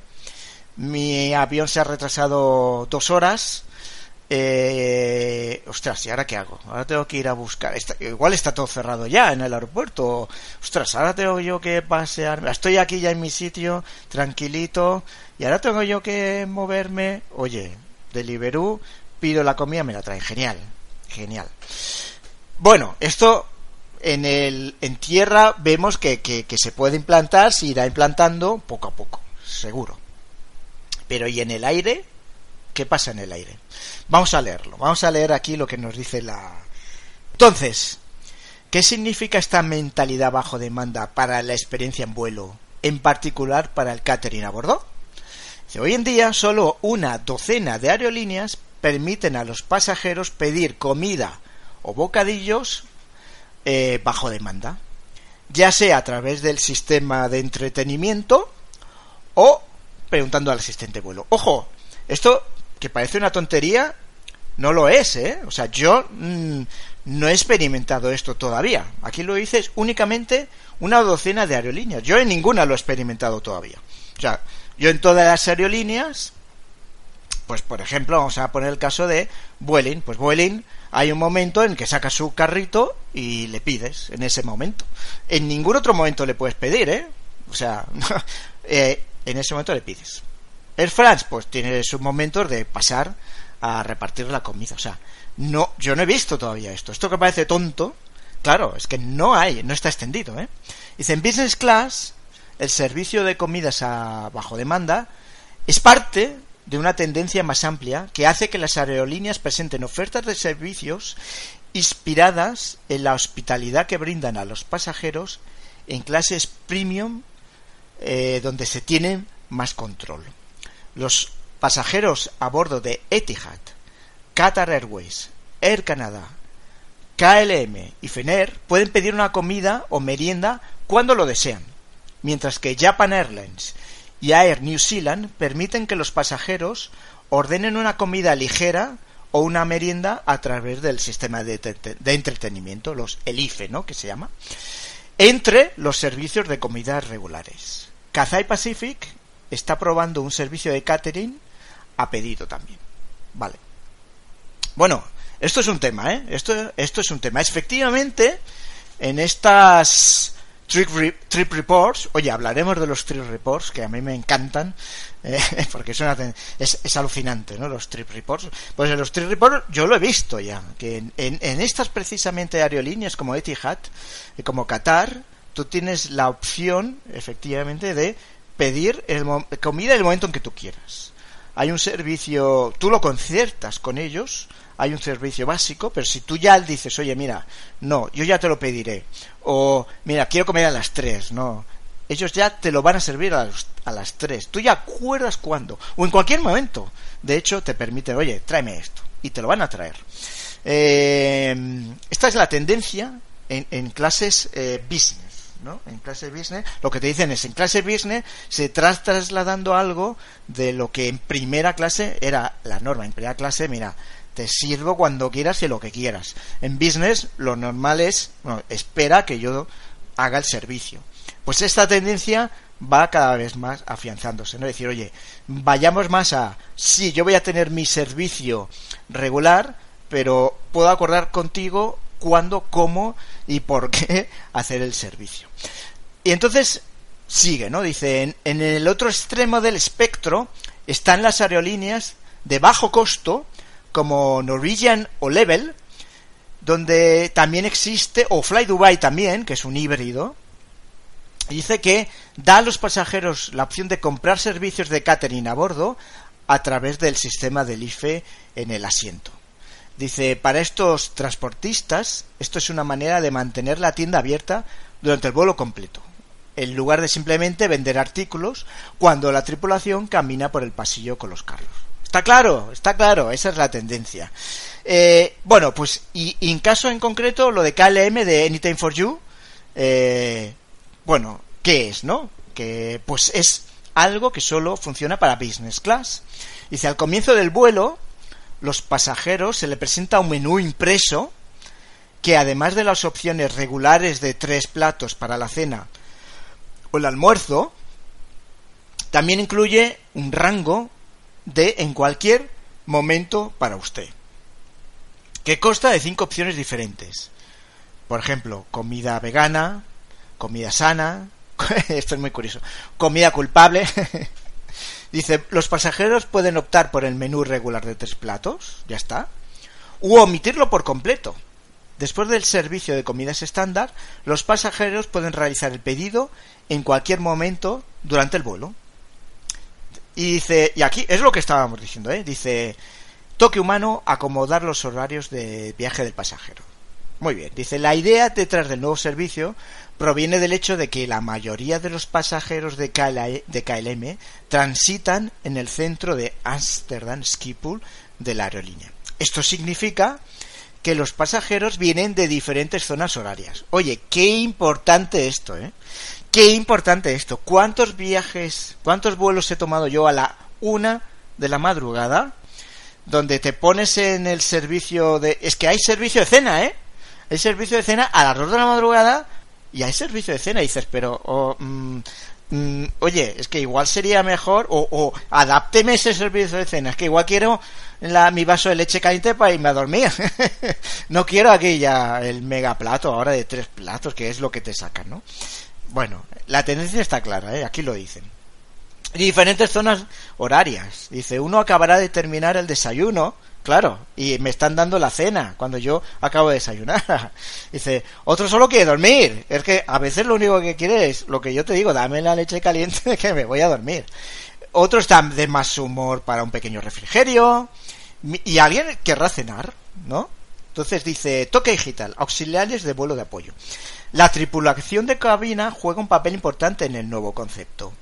mi avión se ha retrasado dos horas, eh, ostras, ¿y ahora qué hago? Ahora tengo que ir a buscar. igual está todo cerrado ya en el aeropuerto. Ostras, ahora tengo yo que pasear. Estoy aquí ya en mi sitio, tranquilito. Y ahora tengo yo que moverme. Oye, Deliveroo, pido la comida, me la traen. Genial, genial. Bueno, esto en, el, en tierra vemos que, que, se puede implantar, se irá implantando poco a poco, seguro. Pero ¿y en el aire? ¿Qué pasa en el aire? Vamos a leerlo. Vamos a leer aquí lo que nos dice la. Entonces, ¿qué significa esta mentalidad bajo demanda para la experiencia en vuelo, en particular para el catering a bordo? hoy en día solo una docena de aerolíneas permiten a los pasajeros pedir comida o bocadillos eh, bajo demanda, ya sea a través del sistema de entretenimiento o preguntando al asistente vuelo. Ojo, esto que parece una tontería, no lo es, ¿eh? O sea, yo mm, no he experimentado esto todavía. Aquí lo dices únicamente una docena de aerolíneas. Yo en ninguna lo he experimentado todavía. O sea, yo en todas las aerolíneas, pues por ejemplo, vamos a poner el caso de Vueling. Pues Vueling hay un momento en que sacas su carrito y le pides en ese momento. En ningún otro momento le puedes pedir, ¿eh? O sea, eh, en ese momento le pides. Air France, pues tiene sus momentos de pasar a repartir la comida. O sea, no, yo no he visto todavía esto. Esto que parece tonto, claro, es que no hay, no está extendido, ¿eh? Dice, en Business Class, el servicio de comidas a bajo demanda es parte de una tendencia más amplia que hace que las aerolíneas presenten ofertas de servicios inspiradas en la hospitalidad que brindan a los pasajeros en clases premium eh, donde se tiene más control. Los pasajeros a bordo de Etihad, Qatar Airways, Air Canada, KLM y Fener pueden pedir una comida o merienda cuando lo desean, mientras que Japan Airlines y Air New Zealand permiten que los pasajeros ordenen una comida ligera o una merienda a través del sistema de, entretenimiento, los ELIFE, ¿no? que se llama, entre los servicios de comida regulares. Cathay Pacific está probando un servicio de catering a pedido también. Vale. Bueno, esto es un tema, ¿eh? Esto, esto es un tema. Efectivamente, en estas trip, trip reports, oye, hablaremos de los trip reports, que a mí me encantan, eh, porque es, una, es, es, alucinante, ¿no? Los trip reports. Pues en los trip reports yo lo he visto ya, que en, en, en estas precisamente aerolíneas como Etihad, y como Qatar, tú tienes la opción, efectivamente, de pedir el, comida en el momento en que tú quieras. Hay un servicio, tú lo conciertas con ellos, hay un servicio básico, pero si tú ya dices, oye, mira, no, yo ya te lo pediré, o mira, quiero comer a las tres, no, ellos ya te lo van a servir a, a las tres, tú ya acuerdas cuándo, o en cualquier momento, de hecho, te permiten, oye, tráeme esto, y te lo van a traer. Eh, esta es la tendencia en, en clases eh, business. En clase business, lo que te dicen es, en clase business se está trasladando algo de lo que en primera clase era la norma. En primera clase, mira, te sirvo cuando quieras y lo que quieras. En business, lo normal es, bueno, espera que yo haga el servicio. Pues esta tendencia va cada vez más afianzándose, ¿no? Decir, oye, vayamos más a, sí, yo voy a tener mi servicio regular, pero puedo acordar contigo cuándo, cómo y por qué hacer el servicio. Y entonces sigue, ¿no? Dice, en, el otro extremo del espectro están las aerolíneas de bajo costo como Norwegian o Level, donde también existe, o Fly Dubai también, que es un híbrido, dice que da a los pasajeros la opción de comprar servicios de catering a bordo a través del sistema del IFE en el asiento. Dice, para estos transportistas, esto es una manera de mantener la tienda abierta durante el vuelo completo, en lugar de simplemente vender artículos cuando la tripulación camina por el pasillo con los carros. Está claro, está claro, esa es la tendencia. Eh, bueno, pues y, en caso en concreto, lo de KLM de Anytime for You, eh, bueno, ¿qué es, no? Que pues es algo que solo funciona para business class. Dice, al comienzo del vuelo, los pasajeros se le presenta un menú impreso que además de las opciones regulares de tres platos para la cena o el almuerzo, también incluye un rango de en cualquier momento para usted, que consta de cinco opciones diferentes. Por ejemplo, comida vegana, comida sana, esto es muy curioso, comida culpable. Dice, los pasajeros pueden optar por el menú regular de tres platos, ya está, u omitirlo por completo. Después del servicio de comidas estándar, los pasajeros pueden realizar el pedido en cualquier momento durante el vuelo. Y dice, y aquí es lo que estábamos diciendo, ¿eh? Dice, toque humano, acomodar los horarios de viaje del pasajero. Muy bien, dice, la idea detrás del nuevo servicio proviene del hecho de que la mayoría de los pasajeros de, KL de KLM transitan en el centro de Amsterdam Schiphol de la aerolínea. Esto significa que los pasajeros vienen de diferentes zonas horarias. Oye, qué importante esto, ¿eh? Qué importante esto. ¿Cuántos viajes, cuántos vuelos he tomado yo a la una de la madrugada? Donde te pones en el servicio de... Es que hay servicio de cena, ¿eh? Hay servicio de cena a las dos de la madrugada y hay servicio de cena. Y dices, pero... oh, mm, mm, oye, es que igual sería mejor... O, o adápteme ese servicio de cena. Es que igual quiero la, mi vaso de leche caliente para irme a dormir. no quiero aquí ya el mega plato ahora de tres platos, que es lo que te sacan, ¿no? Bueno, la tendencia está clara, ¿eh? aquí lo dicen. Diferentes zonas horarias. Dice, uno acabará de terminar el desayuno, claro, y me están dando la cena cuando yo acabo de desayunar. Dice, otro solo quiere dormir. Es que a veces lo único que quiere es lo que yo te digo, dame la leche caliente que me voy a dormir. Otro está de más humor para un pequeño refrigerio. Y alguien querrá cenar, ¿no? Entonces dice, toque digital, auxiliares de vuelo de apoyo. La tripulación de cabina juega un papel importante en el nuevo concepto.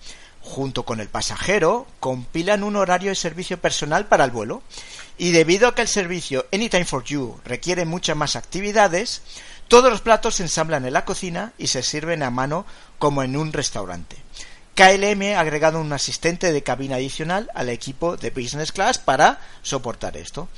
Junto con el pasajero, compilan un horario de servicio personal para el vuelo. Y debido a que el servicio Anytime for You requiere muchas más actividades, todos los platos se ensamblan en la cocina y se sirven a mano como en un restaurante. KLM ha agregado un asistente de cabina adicional al equipo de Business Class para soportar esto.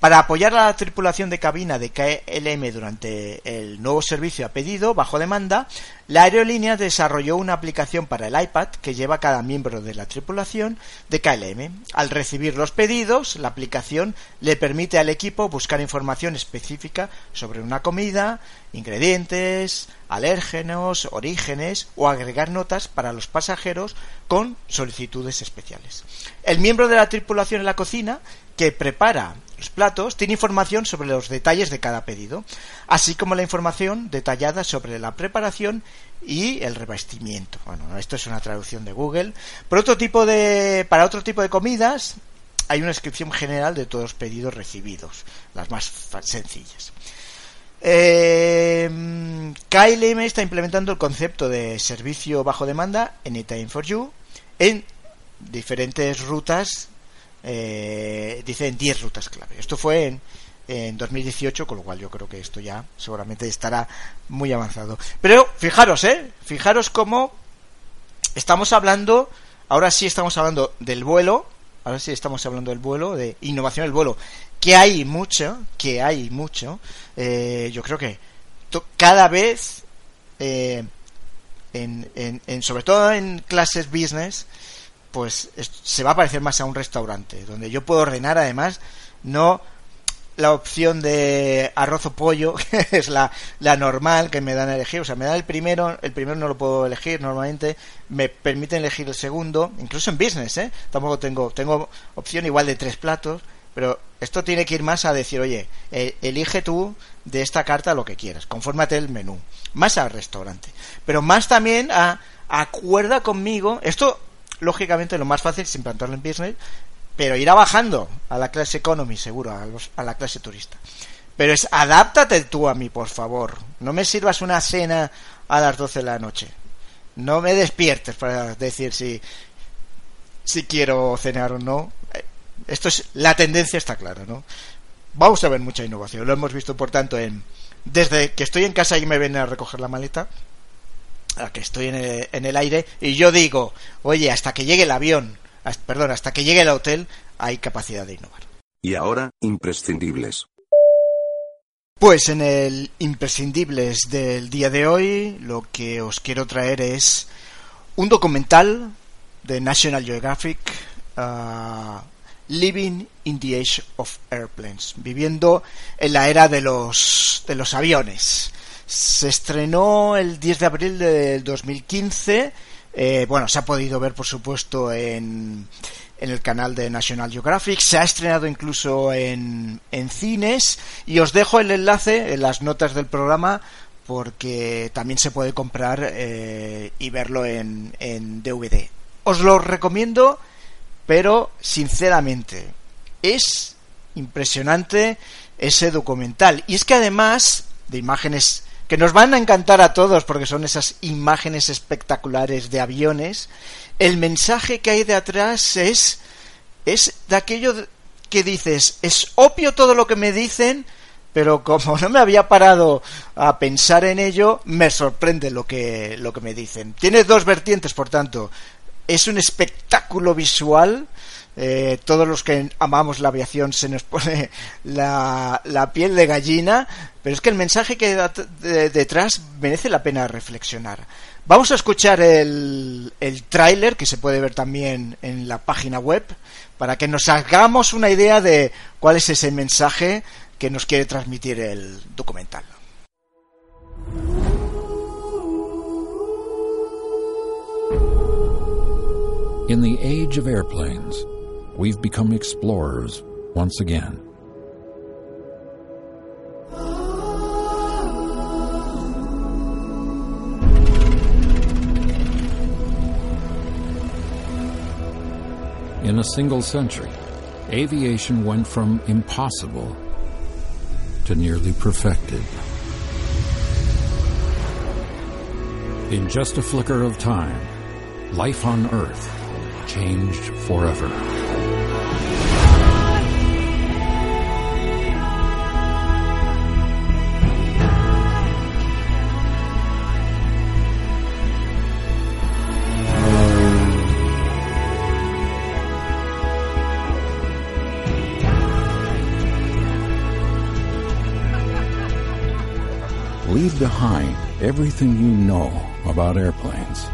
Para apoyar a la tripulación de cabina de KLM durante el nuevo servicio a pedido bajo demanda, la aerolínea desarrolló una aplicación para el iPad que lleva cada miembro de la tripulación de KLM. Al recibir los pedidos, la aplicación le permite al equipo buscar información específica sobre una comida, ingredientes, alérgenos, orígenes o agregar notas para los pasajeros con solicitudes especiales. El miembro de la tripulación en la cocina que prepara los platos tiene información sobre los detalles de cada pedido, así como la información detallada sobre la preparación y el revestimiento. Bueno, esto es una traducción de Google. Por otro tipo de, para otro tipo de comidas hay una descripción general de todos los pedidos recibidos, las más sencillas. Eh, KLM está implementando el concepto de servicio bajo demanda en Time for You en diferentes rutas eh, dice en 10 rutas clave. Esto fue en, en 2018, con lo cual yo creo que esto ya seguramente estará muy avanzado. Pero fijaros, ¿eh? Fijaros cómo estamos hablando, ahora sí estamos hablando del vuelo, ahora sí estamos hablando del vuelo, de innovación del vuelo, que hay mucho, que hay mucho, eh, yo creo que cada vez, eh, en, en, en, sobre todo en clases business, pues se va a parecer más a un restaurante, donde yo puedo ordenar además, no la opción de arroz o pollo, que es la, la normal que me dan a elegir, o sea, me dan el primero, el primero no lo puedo elegir normalmente, me permiten elegir el segundo, incluso en business, ¿eh? Tampoco tengo, tengo opción igual de tres platos, Pero esto tiene que ir más a decir, oye, eh, elige tú de esta carta lo que quieras, confórmate el menú. Más al restaurante. Pero más también a acuerda conmigo. Esto, lógicamente, lo más fácil es implantarlo en business, pero irá bajando a la clase economy, seguro, a, los- a la clase turista. Pero es adáptate tú a mí, por favor. No me sirvas una cena a las 12 de la noche. No me despiertes para decir si, si quiero cenar o no. Esto es la tendencia está clara, ¿no? Vamos a ver mucha innovación. Lo hemos visto, por tanto, en desde que estoy en casa y me ven a recoger la maleta, a que estoy en el, en el aire y yo digo, oye, hasta que llegue el avión, hasta- perdón, hasta que llegue el hotel, hay capacidad de innovar. Y ahora, imprescindibles. Pues en el imprescindibles del día de hoy, lo que os quiero traer es un documental de National Geographic, ah, Living in the Age of Airplanes, viviendo en la era de los, de los aviones. Se estrenó el 10 de abril del 2015. eh, bueno, se ha podido ver, por supuesto, en, en el canal de National Geographic. Se ha estrenado incluso en, en cines. Y os dejo el enlace en las notas del programa porque también se puede comprar eh, y verlo en, en DVD. Os lo recomiendo, pero sinceramente es impresionante ese documental. Y es que además de imágenes que nos van a encantar a todos porque son esas imágenes espectaculares de aviones, el mensaje que hay de atrás es es de aquello que dices, es obvio todo lo que me dicen, pero como no me había parado a pensar en ello, me sorprende lo que lo que me dicen. Tiene dos vertientes, por tanto, es un espectáculo visual. Eh, todos los que amamos la aviación se nos pone la, piel de gallina, pero es que el mensaje que da de- detrás merece la pena reflexionar. Vamos a escuchar el, el tráiler que se puede ver también en la página web para que nos hagamos una idea de cuál es ese mensaje que nos quiere transmitir el documental. We've become explorers once again. In a single century, aviation went from impossible to nearly perfected. In just a flicker of time, life on Earth changed forever. Leave behind everything you know about airplanes.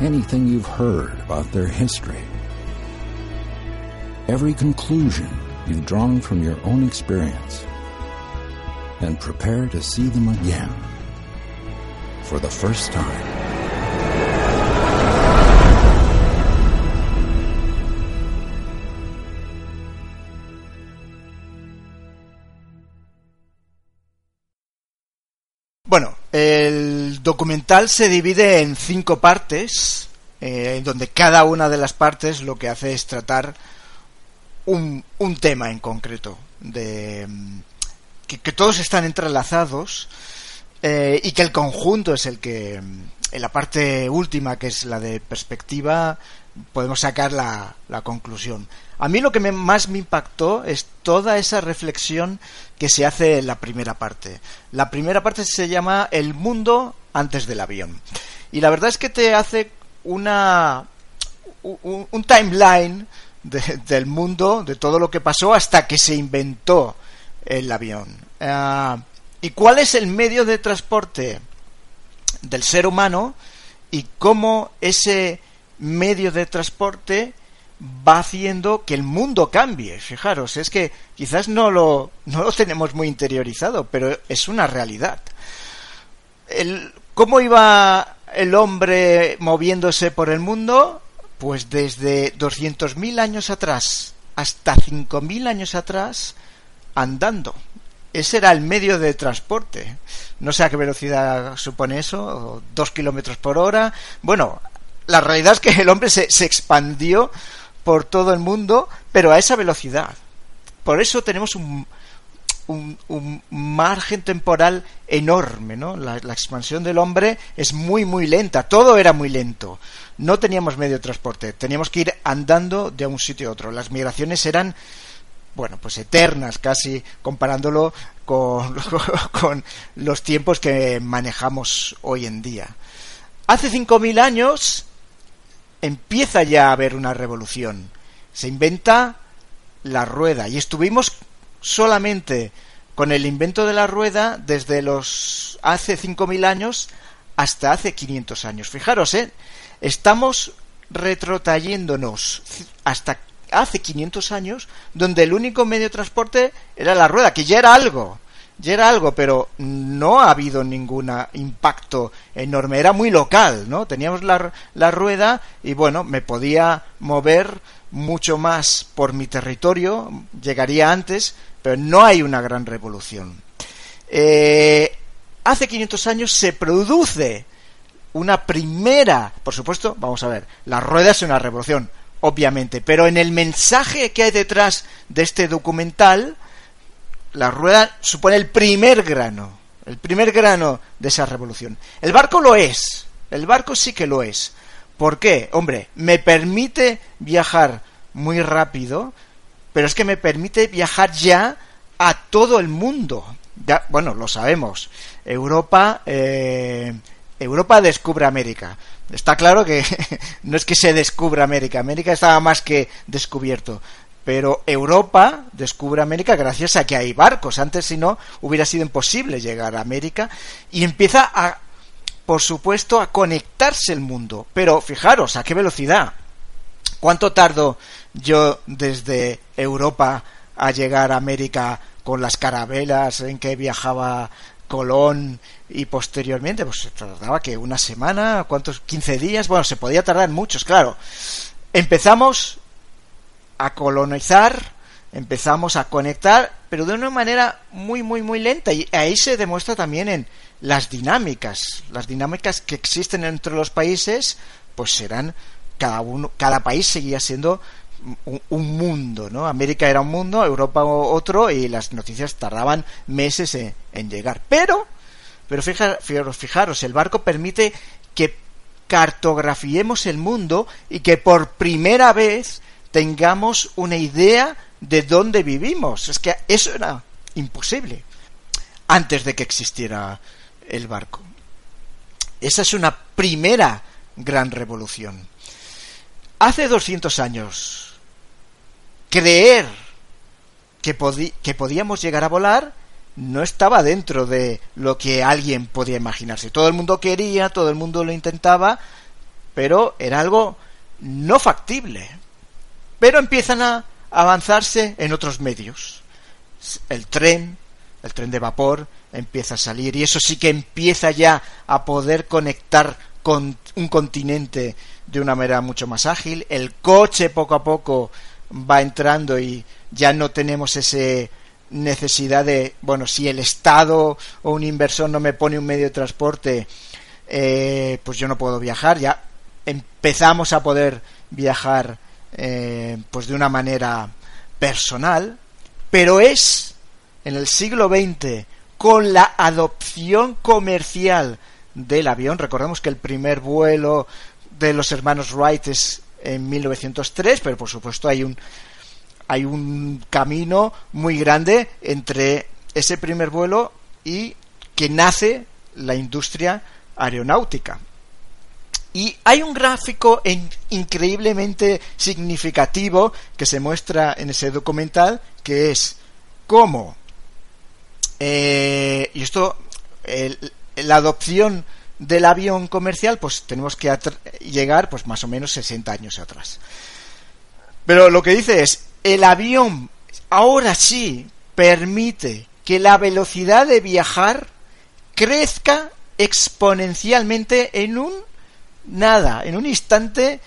Anything you've heard about their history. Every conclusion you've drawn from your own experience. And prepare to see them again for the first time. Bueno, el documental se divide en cinco partes, eh, donde cada una de las partes lo que hace es tratar un, un tema en concreto, de mm, que, todos están entrelazados eh, y que el conjunto es el que, mm, en la parte última, que es la de perspectiva, podemos sacar la, la conclusión. A mí lo que me- más me impactó es toda esa reflexión que se hace en la primera parte. La primera parte se llama El mundo antes del avión. Y la verdad es que te hace una un, un timeline de- del mundo, de todo lo que pasó hasta que se inventó el avión. Ah, ¿Y cuál es el medio de transporte del ser humano y cómo ese medio de transporte va haciendo que el mundo cambie. Fijaros, es que quizás no lo, no lo tenemos muy interiorizado, pero es una realidad. El, ¿Cómo iba el hombre moviéndose por el mundo? Pues desde 200.000 años atrás hasta 5.000 años atrás andando. Ese era el medio de transporte. No sé a qué velocidad supone eso, dos kilómetros por hora. Bueno, la realidad es que el hombre se, se expandió por todo el mundo, pero a esa velocidad. Por eso tenemos un, un, margen temporal enorme, ¿no? La, expansión del hombre es muy, muy lenta. Todo era muy lento. No teníamos medio de transporte. Teníamos que ir andando de un sitio a otro. Las migraciones eran, bueno, pues eternas casi, comparándolo con, con los tiempos que manejamos hoy en día. Hace 5.000 años empieza ya a haber una revolución. Se inventa la rueda y estuvimos solamente con el invento de la rueda desde los hace 5.000 años hasta hace 500 años. Fijaros, ¿eh? estamos retrotrayéndonos hasta hace 500 años, donde el único medio de transporte era la rueda, que ya era algo, ya era algo, pero no ha habido ningún impacto enorme, era muy local, ¿no? Teníamos la, la rueda y bueno, me podía mover mucho más por mi territorio, llegaría antes, pero no hay una gran revolución. Eh, hace 500 años se produce una primera, por supuesto, vamos a ver, la rueda es una revolución, obviamente, pero en el mensaje que hay detrás de este documental, la rueda supone el primer grano, el primer grano de esa revolución. El barco lo es, el barco sí que lo es. ¿Por qué? Hombre, me permite viajar muy rápido, pero es que me permite viajar ya a todo el mundo. Ya, bueno, lo sabemos. Europa, eh, Europa descubre América. Está claro que no es que se descubra América, América estaba más que descubierto. Pero Europa descubre América gracias a que hay barcos. Antes, si no, hubiera sido imposible llegar a América. Y empieza a, por supuesto, a conectarse el mundo. Pero fijaros, ¿a qué velocidad? ¿Cuánto tardo yo desde Europa a llegar a América con las carabelas en que viajaba Colón y posteriormente, pues se tardaba que una semana, cuántos, 15 días, bueno, se podía tardar muchos, claro. Empezamos a colonizar, empezamos a conectar, pero de una manera muy, muy, muy lenta. Y ahí se demuestra también en las dinámicas. Las dinámicas que existen entre los países, pues serán cada uno, cada país seguía siendo un, un, mundo, ¿no? América era un mundo, Europa otro, y las noticias tardaban meses en, en llegar. Pero, pero fijaros, fijaros, el barco permite que cartografiemos el mundo y que por primera vez tengamos una idea de dónde vivimos. Es que eso era imposible antes de que existiera el barco. Esa es una primera gran revolución. Hace 200 años, creer que, que podíamos llegar a volar no estaba dentro de lo que alguien podía imaginarse. Todo el mundo quería, todo el mundo lo intentaba, pero era algo no factible. Pero empiezan a avanzarse en otros medios. El tren, el tren de vapor, empieza a salir y eso sí que empieza ya a poder conectar con un continente de una manera mucho más ágil. El coche poco a poco va entrando y ya no tenemos ese necesidad de, bueno, si el Estado o un inversor no me pone un medio de transporte, eh, pues yo no puedo viajar. Ya empezamos a poder viajar eh, pues de una manera personal, pero es en el siglo XX con la adopción comercial del avión. Recordemos que el primer vuelo de los hermanos Wright es en 1903, pero por supuesto hay un hay un camino muy grande entre ese primer vuelo y que nace la industria aeronáutica. Y hay un gráfico en, increíblemente significativo que se muestra en ese documental, que es cómo, eh, y esto, la adopción del avión comercial, pues tenemos que llegar pues más o menos 60 años atrás. Pero lo que dice es, el avión ahora sí permite que la velocidad de viajar crezca exponencialmente en un nada, en un instante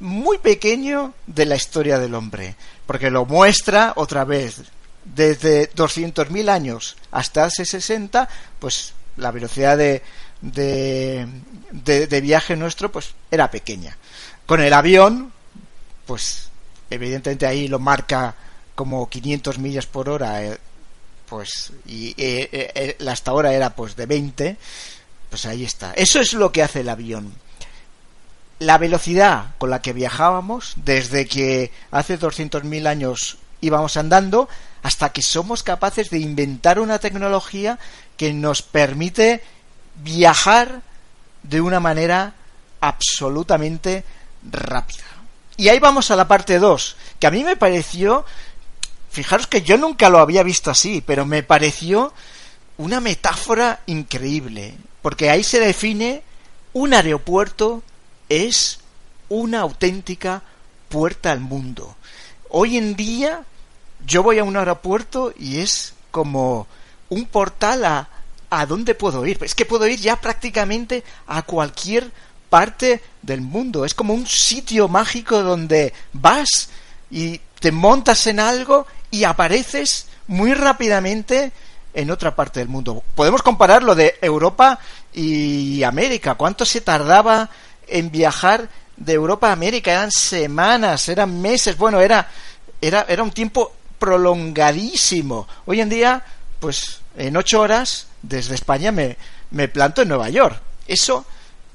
muy pequeño de la historia del hombre, porque lo muestra otra vez desde 200.000 años hasta hace 60, pues la velocidad de, de, de, viaje nuestro pues era pequeña. Con el avión, pues evidentemente ahí lo marca como 500 millas por hora, eh, pues y eh, eh, hasta ahora era pues de 20, pues ahí está. Eso es lo que hace el avión. La velocidad con la que viajábamos desde que hace 200.000 años íbamos andando hasta que somos capaces de inventar una tecnología que nos permite viajar de una manera absolutamente rápida. Y ahí vamos a la parte 2, que a mí me pareció, fijaros que yo nunca lo había visto así, pero me pareció una metáfora increíble, porque ahí se define un aeropuerto es una auténtica puerta al mundo. Hoy en día yo voy a un aeropuerto y es como un portal a a dónde puedo ir. Es que puedo ir ya prácticamente a cualquier parte del mundo. Es como un sitio mágico donde vas y te montas en algo y apareces muy rápidamente en otra parte del mundo. Podemos comparar lo de Europa y América. ¿Cuánto se tardaba en viajar de Europa a América? Eran semanas, eran meses. Bueno, era, era, era un tiempo prolongadísimo. Hoy en día, pues en ocho horas desde España me, me planto en Nueva York. ¿Eso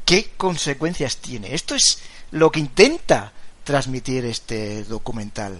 qué consecuencias tiene? Esto es lo que intenta transmitir este documental.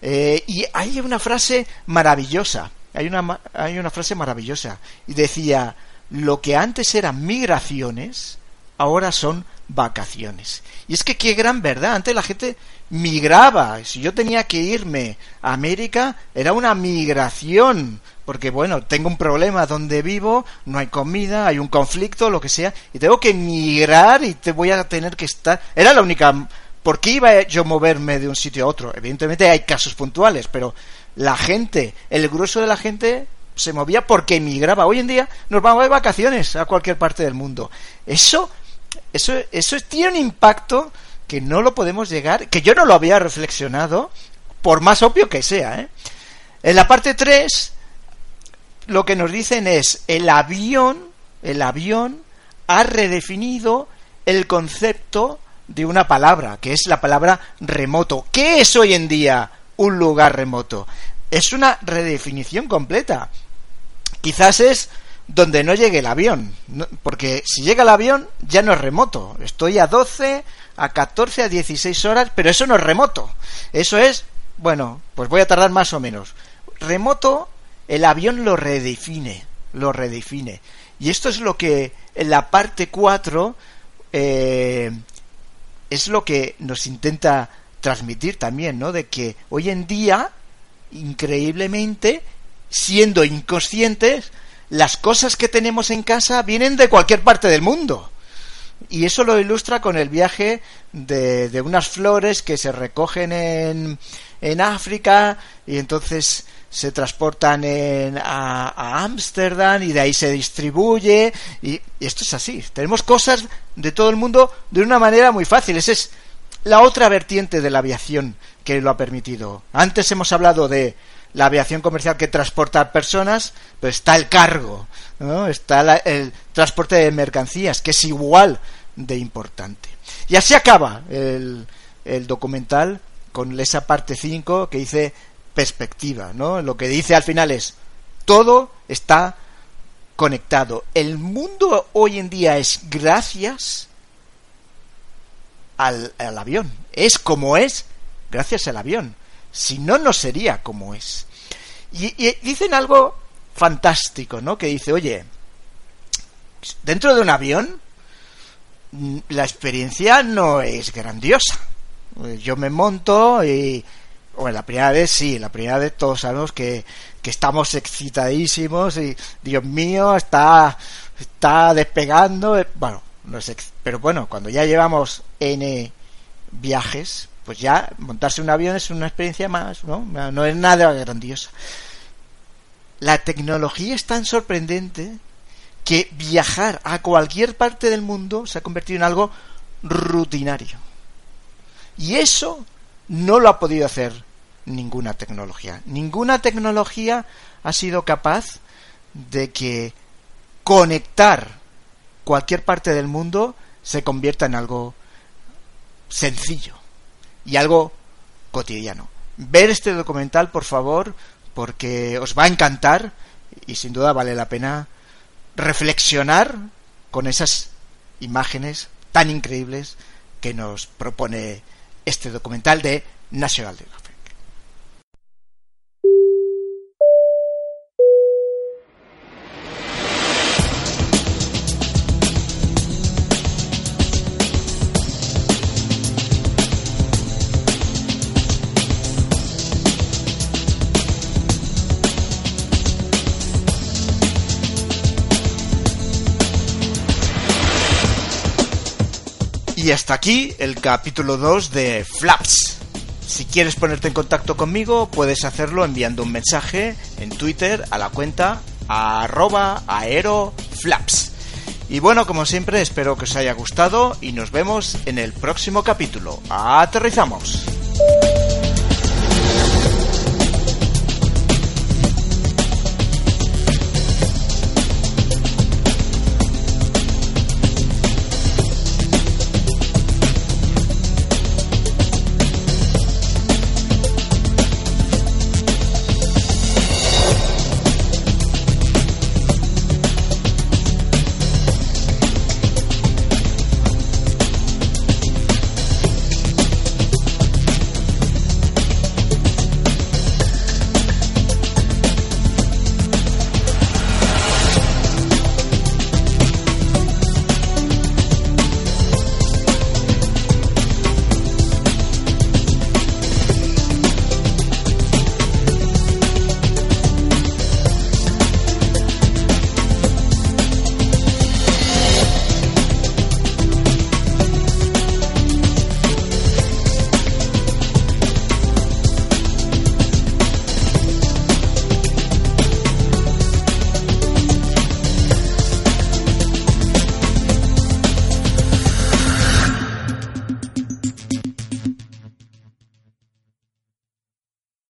Eh, y hay una frase maravillosa. Hay una, hay una frase maravillosa. Y decía, lo que antes eran migraciones, ahora son vacaciones. Y es que qué gran verdad. Antes la gente migraba. Si yo tenía que irme a América, era una migración. Porque bueno, tengo un problema donde vivo, no hay comida, hay un conflicto, lo que sea, y tengo que migrar y te voy a tener que estar. Era la única. ¿Por qué iba yo a moverme de un sitio a otro? Evidentemente hay casos puntuales, pero la gente, el grueso de la gente se movía porque emigraba. Hoy en día nos vamos de vacaciones a cualquier parte del mundo. Eso, eso, eso tiene un impacto que no lo podemos llegar, que yo no lo había reflexionado, por más obvio que sea. ¿eh? En la parte 3, lo que nos dicen es, el avión, el avión ha redefinido el concepto de una palabra, que es la palabra remoto. ¿Qué es hoy en día un lugar remoto? Es una redefinición completa. Quizás es donde no llegue el avión, porque si llega el avión ya no es remoto. Estoy a 12, a 14, a 16 horas, pero eso no es remoto. Eso es, bueno, pues voy a tardar más o menos. Remoto, el avión lo redefine, lo redefine. Y esto es lo que en la parte 4 eh, es lo que nos intenta transmitir también, ¿no? De que hoy en día, increíblemente, siendo inconscientes, las cosas que tenemos en casa vienen de cualquier parte del mundo. Y eso lo ilustra con el viaje de, de unas flores que se recogen en, en África y entonces se transportan en, a Ámsterdam y de ahí se distribuye y, y, esto es así. Tenemos cosas de todo el mundo de una manera muy fácil. Esa es la otra vertiente de la aviación que lo ha permitido. Antes hemos hablado de la aviación comercial que transporta personas, pero está el cargo, ¿no? está la, el transporte de mercancías, que es igual de importante. Y así acaba el, el documental con esa parte 5 que dice perspectiva, ¿no? Lo que dice al final es todo está conectado. El mundo hoy en día es gracias al avión. Es como es gracias al avión. Si no, no sería como es. Y, dicen algo fantástico, ¿no? Que dice, oye, dentro de un avión mm, la experiencia no es grandiosa. Yo me monto y... Bueno, la primera vez sí, la primera vez todos sabemos que, que estamos excitadísimos y Dios mío, está, está despegando. Bueno, no es pero bueno, cuando ya llevamos N viajes, pues ya montarse un avión es una experiencia más, ¿no? No es nada grandiosa. La tecnología es tan sorprendente que viajar a cualquier parte del mundo se ha convertido en algo rutinario. Y eso no lo ha podido hacer ninguna tecnología. Ninguna tecnología ha sido capaz de que conectar cualquier parte del mundo se convierta en algo sencillo y algo cotidiano. Ver este documental, por favor, porque os va a encantar y sin duda vale la pena reflexionar con esas imágenes tan increíbles que nos propone este documental de National Geographic. Aquí el capítulo 2 de Flaps. Si quieres ponerte en contacto conmigo, puedes hacerlo enviando un mensaje en Twitter a la cuenta aeroflaps. Y bueno, como siempre, espero que os haya gustado y nos vemos en el próximo capítulo. ¡Aterrizamos!